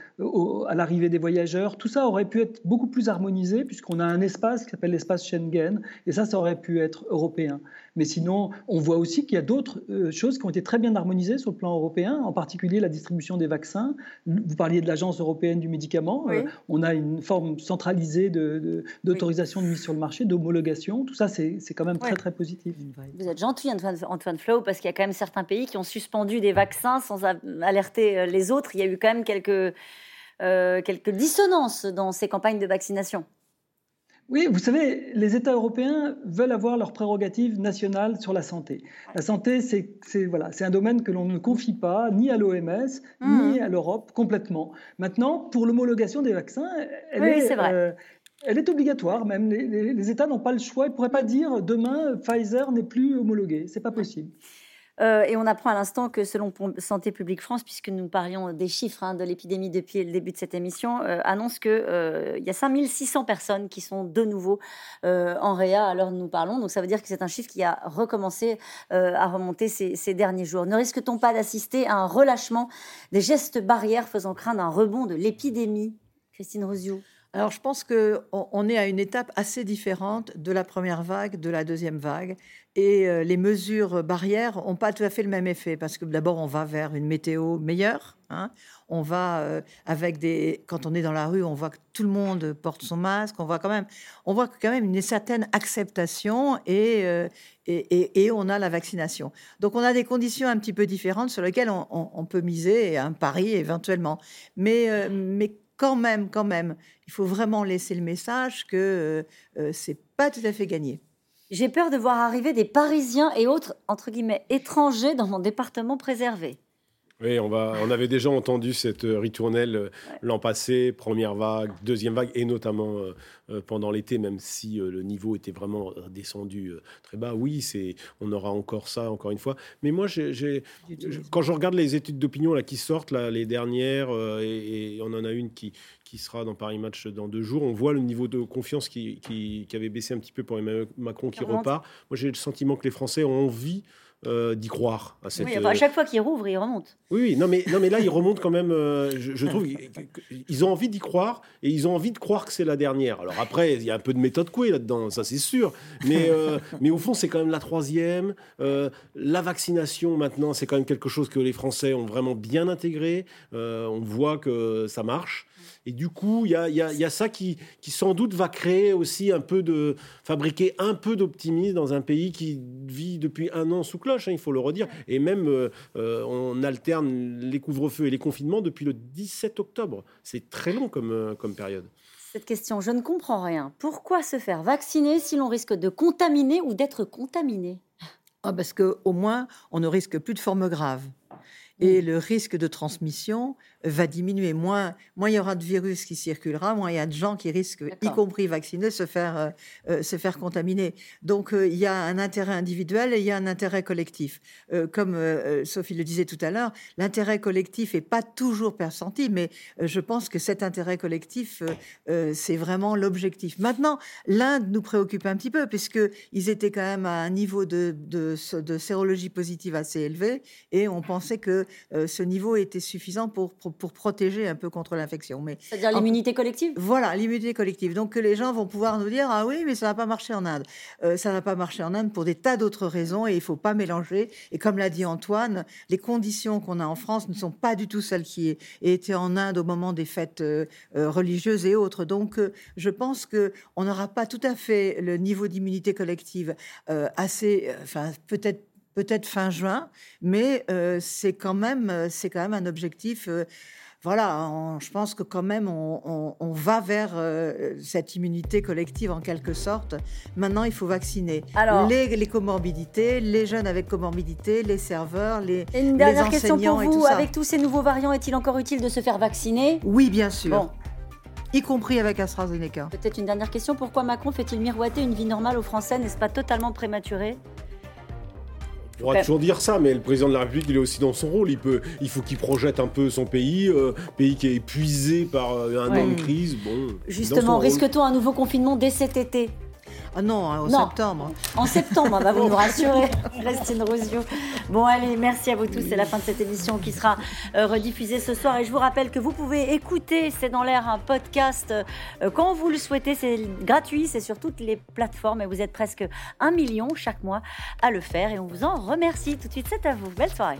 à l'arrivée des voyageurs, tout ça aurait pu être beaucoup plus harmonisé puisqu'on a un espace qui s'appelle l'espace Schengen, et ça, ça aurait pu être européen. Mais sinon, on voit aussi qu'il y a d'autres euh, choses qui ont été très bien harmonisées sur le plan européen, en particulier la distribution des vaccins. Vous parliez de l'Agence européenne du médicament. Euh, on a une forme centralisée d'autorisation de, mise sur le marché, d'homologation. Tout ça, c'est quand même très, très positif. Vous êtes gentil, Antoine, Antoine Flau, parce qu'il y a quand même certains pays qui ont suspendu des vaccins sans alerter euh, les autres. Il y a eu quand même quelques, quelques dissonances dans ces campagnes de vaccination. Oui, vous savez, les États européens veulent avoir leurs prérogatives nationales sur la santé. La santé, c'est voilà, un domaine que l'on ne confie pas ni à l'OMS, ni mmh. à l'Europe complètement. Maintenant, pour l'homologation des vaccins, elle, est, euh, elle est obligatoire même. Les, États n'ont pas le choix. Ils ne pourraient pas dire demain Pfizer n'est plus homologué. C'est pas possible. Euh, et on apprend à l'instant que selon Santé publique France, puisque nous parlions des chiffres hein, de l'épidémie depuis le début de cette émission, euh, annonce qu'il euh, y a 5600 personnes qui sont de nouveau en réa à l'heure où nous parlons. Donc ça veut dire que c'est un chiffre qui a recommencé à remonter ces, derniers jours. Ne risque-t-on pas d'assister à un relâchement des gestes barrières faisant craindre un rebond de l'épidémie? Christine Rosiou alors je pense qu'on est à une étape assez différente de la première vague, de la deuxième vague. Et euh, les mesures barrières n'ont pas tout à fait le même effet parce que d'abord on va vers une météo meilleure. Hein. On va euh, avec des quand on est dans la rue, on voit que tout le monde porte son masque. On voit quand même, on voit quand même une certaine acceptation et, euh, et, et, on a la vaccination. Donc on a des conditions un petit peu différentes sur lesquelles on, peut miser un pari éventuellement. Mais mais quand même, quand même, il faut vraiment laisser le message que euh, c'est pas tout à fait gagné. J'ai peur de voir arriver des Parisiens et autres, entre guillemets, étrangers dans mon département préservé. Oui, on, va, on avait déjà entendu cette euh, ritournelle euh, l'an passé, première vague, deuxième vague, et notamment euh, pendant l'été, même si le niveau était vraiment descendu très bas. Oui, c'est, on aura encore ça, encore une fois. Mais moi, j'ai, quand je regarde les études d'opinion là, qui sortent, là, les dernières, et, on en a une qui, qui sera dans Paris Match dans deux jours, on voit le niveau de confiance qui, qui, qui avait baissé un petit peu pour Emmanuel Macron qui repart. Moi, j'ai le sentiment que les Français ont envie euh, d'y croire. À, cette, oui, à chaque fois qu'il rouvre, il remonte. Oui, oui, non, mais, non, mais là, il remonte quand même. Euh, je, trouve ils ont envie d'y croire et ils ont envie de croire que c'est la dernière. Alors après, il y a un peu de méthode couée là-dedans, ça c'est sûr. Mais, euh, <laughs> mais au fond, c'est quand même la troisième. la vaccination, maintenant, c'est quand même quelque chose que les Français ont vraiment bien intégré. on voit que ça marche. Et du coup, il y a, ça qui, qui, sans doute va créer aussi un peu de, fabriquer un peu d'optimisme dans un pays qui vit depuis un an sous cloche, hein, il faut le redire. Et même, euh, euh, on alterne les couvre-feux et les confinements depuis le 17 octobre. C'est très long comme, euh, comme période. Cette question, je ne comprends rien. Pourquoi se faire vacciner si l'on risque de contaminer ou d'être contaminé? Ah, Parce qu'au moins, on ne risque plus de formes graves et le risque de transmission va diminuer. Moins, moins il y aura de virus qui circulera, moins il y a de gens qui risquent, y compris vaccinés, se faire, euh, euh, se faire contaminer. Donc euh, il y a un intérêt individuel et il y a un intérêt collectif. comme Sophie le disait tout à l'heure, l'intérêt collectif n'est pas toujours persenti, mais je pense que cet intérêt collectif, c'est vraiment l'objectif. Maintenant, l'Inde nous préoccupe un petit peu, puisqu'ils étaient quand même à un niveau de, de, de sérologie positive assez élevé, et on pensait que ce niveau était suffisant pour pour, protéger un peu contre l'infection. Mais C'est-à-dire l'immunité collective? Voilà, l'immunité collective. Donc que les gens vont pouvoir nous dire ah oui, mais ça n'a pas marché en Inde. Euh, ça n'a pas marché en Inde pour des tas d'autres raisons et il faut pas mélanger. Et comme l'a dit Antoine, les conditions qu'on a en France ne sont pas du tout celles qui étaient en Inde au moment des fêtes euh, euh, religieuses et autres. Donc je pense que on n'aura pas tout à fait le niveau d'immunité collective assez, enfin peut-être peut-être fin juin, mais euh, c'est quand même euh, c'est quand même un objectif. Euh, voilà, je pense que quand même on, va vers cette immunité collective en quelque sorte. Maintenant, il faut vacciner Alors, les, comorbidités, les jeunes avec comorbidité, les serveurs, les et une dernière question pour vous. Avec tous ces nouveaux variants, est-il encore utile de se faire vacciner? Oui, bien sûr. y compris avec AstraZeneca. Peut-être une dernière question. Pourquoi Macron fait-il miroiter une vie normale aux Français? N'est-ce pas totalement prématuré? On pourra toujours dire ça, mais le président de la République, il est aussi dans son rôle. Il, peut, il faut qu'il projette un peu son pays, euh, pays qui est épuisé par euh, un an de crise. Bon, Justement, risque-t-on un nouveau confinement dès cet été? Ah non, en hein, septembre. En septembre, bah, vous <laughs> nous rassurez, Restine Rosio. Bon, allez, merci à vous tous. C'est la fin de cette émission qui sera euh, rediffusée ce soir. Et je vous rappelle que vous pouvez écouter C'est dans l'air un podcast euh, quand vous le souhaitez. C'est gratuit, c'est sur toutes les plateformes et vous êtes presque un million chaque mois à le faire. Et on vous en remercie. Tout de suite, c'est à vous. Belle soirée.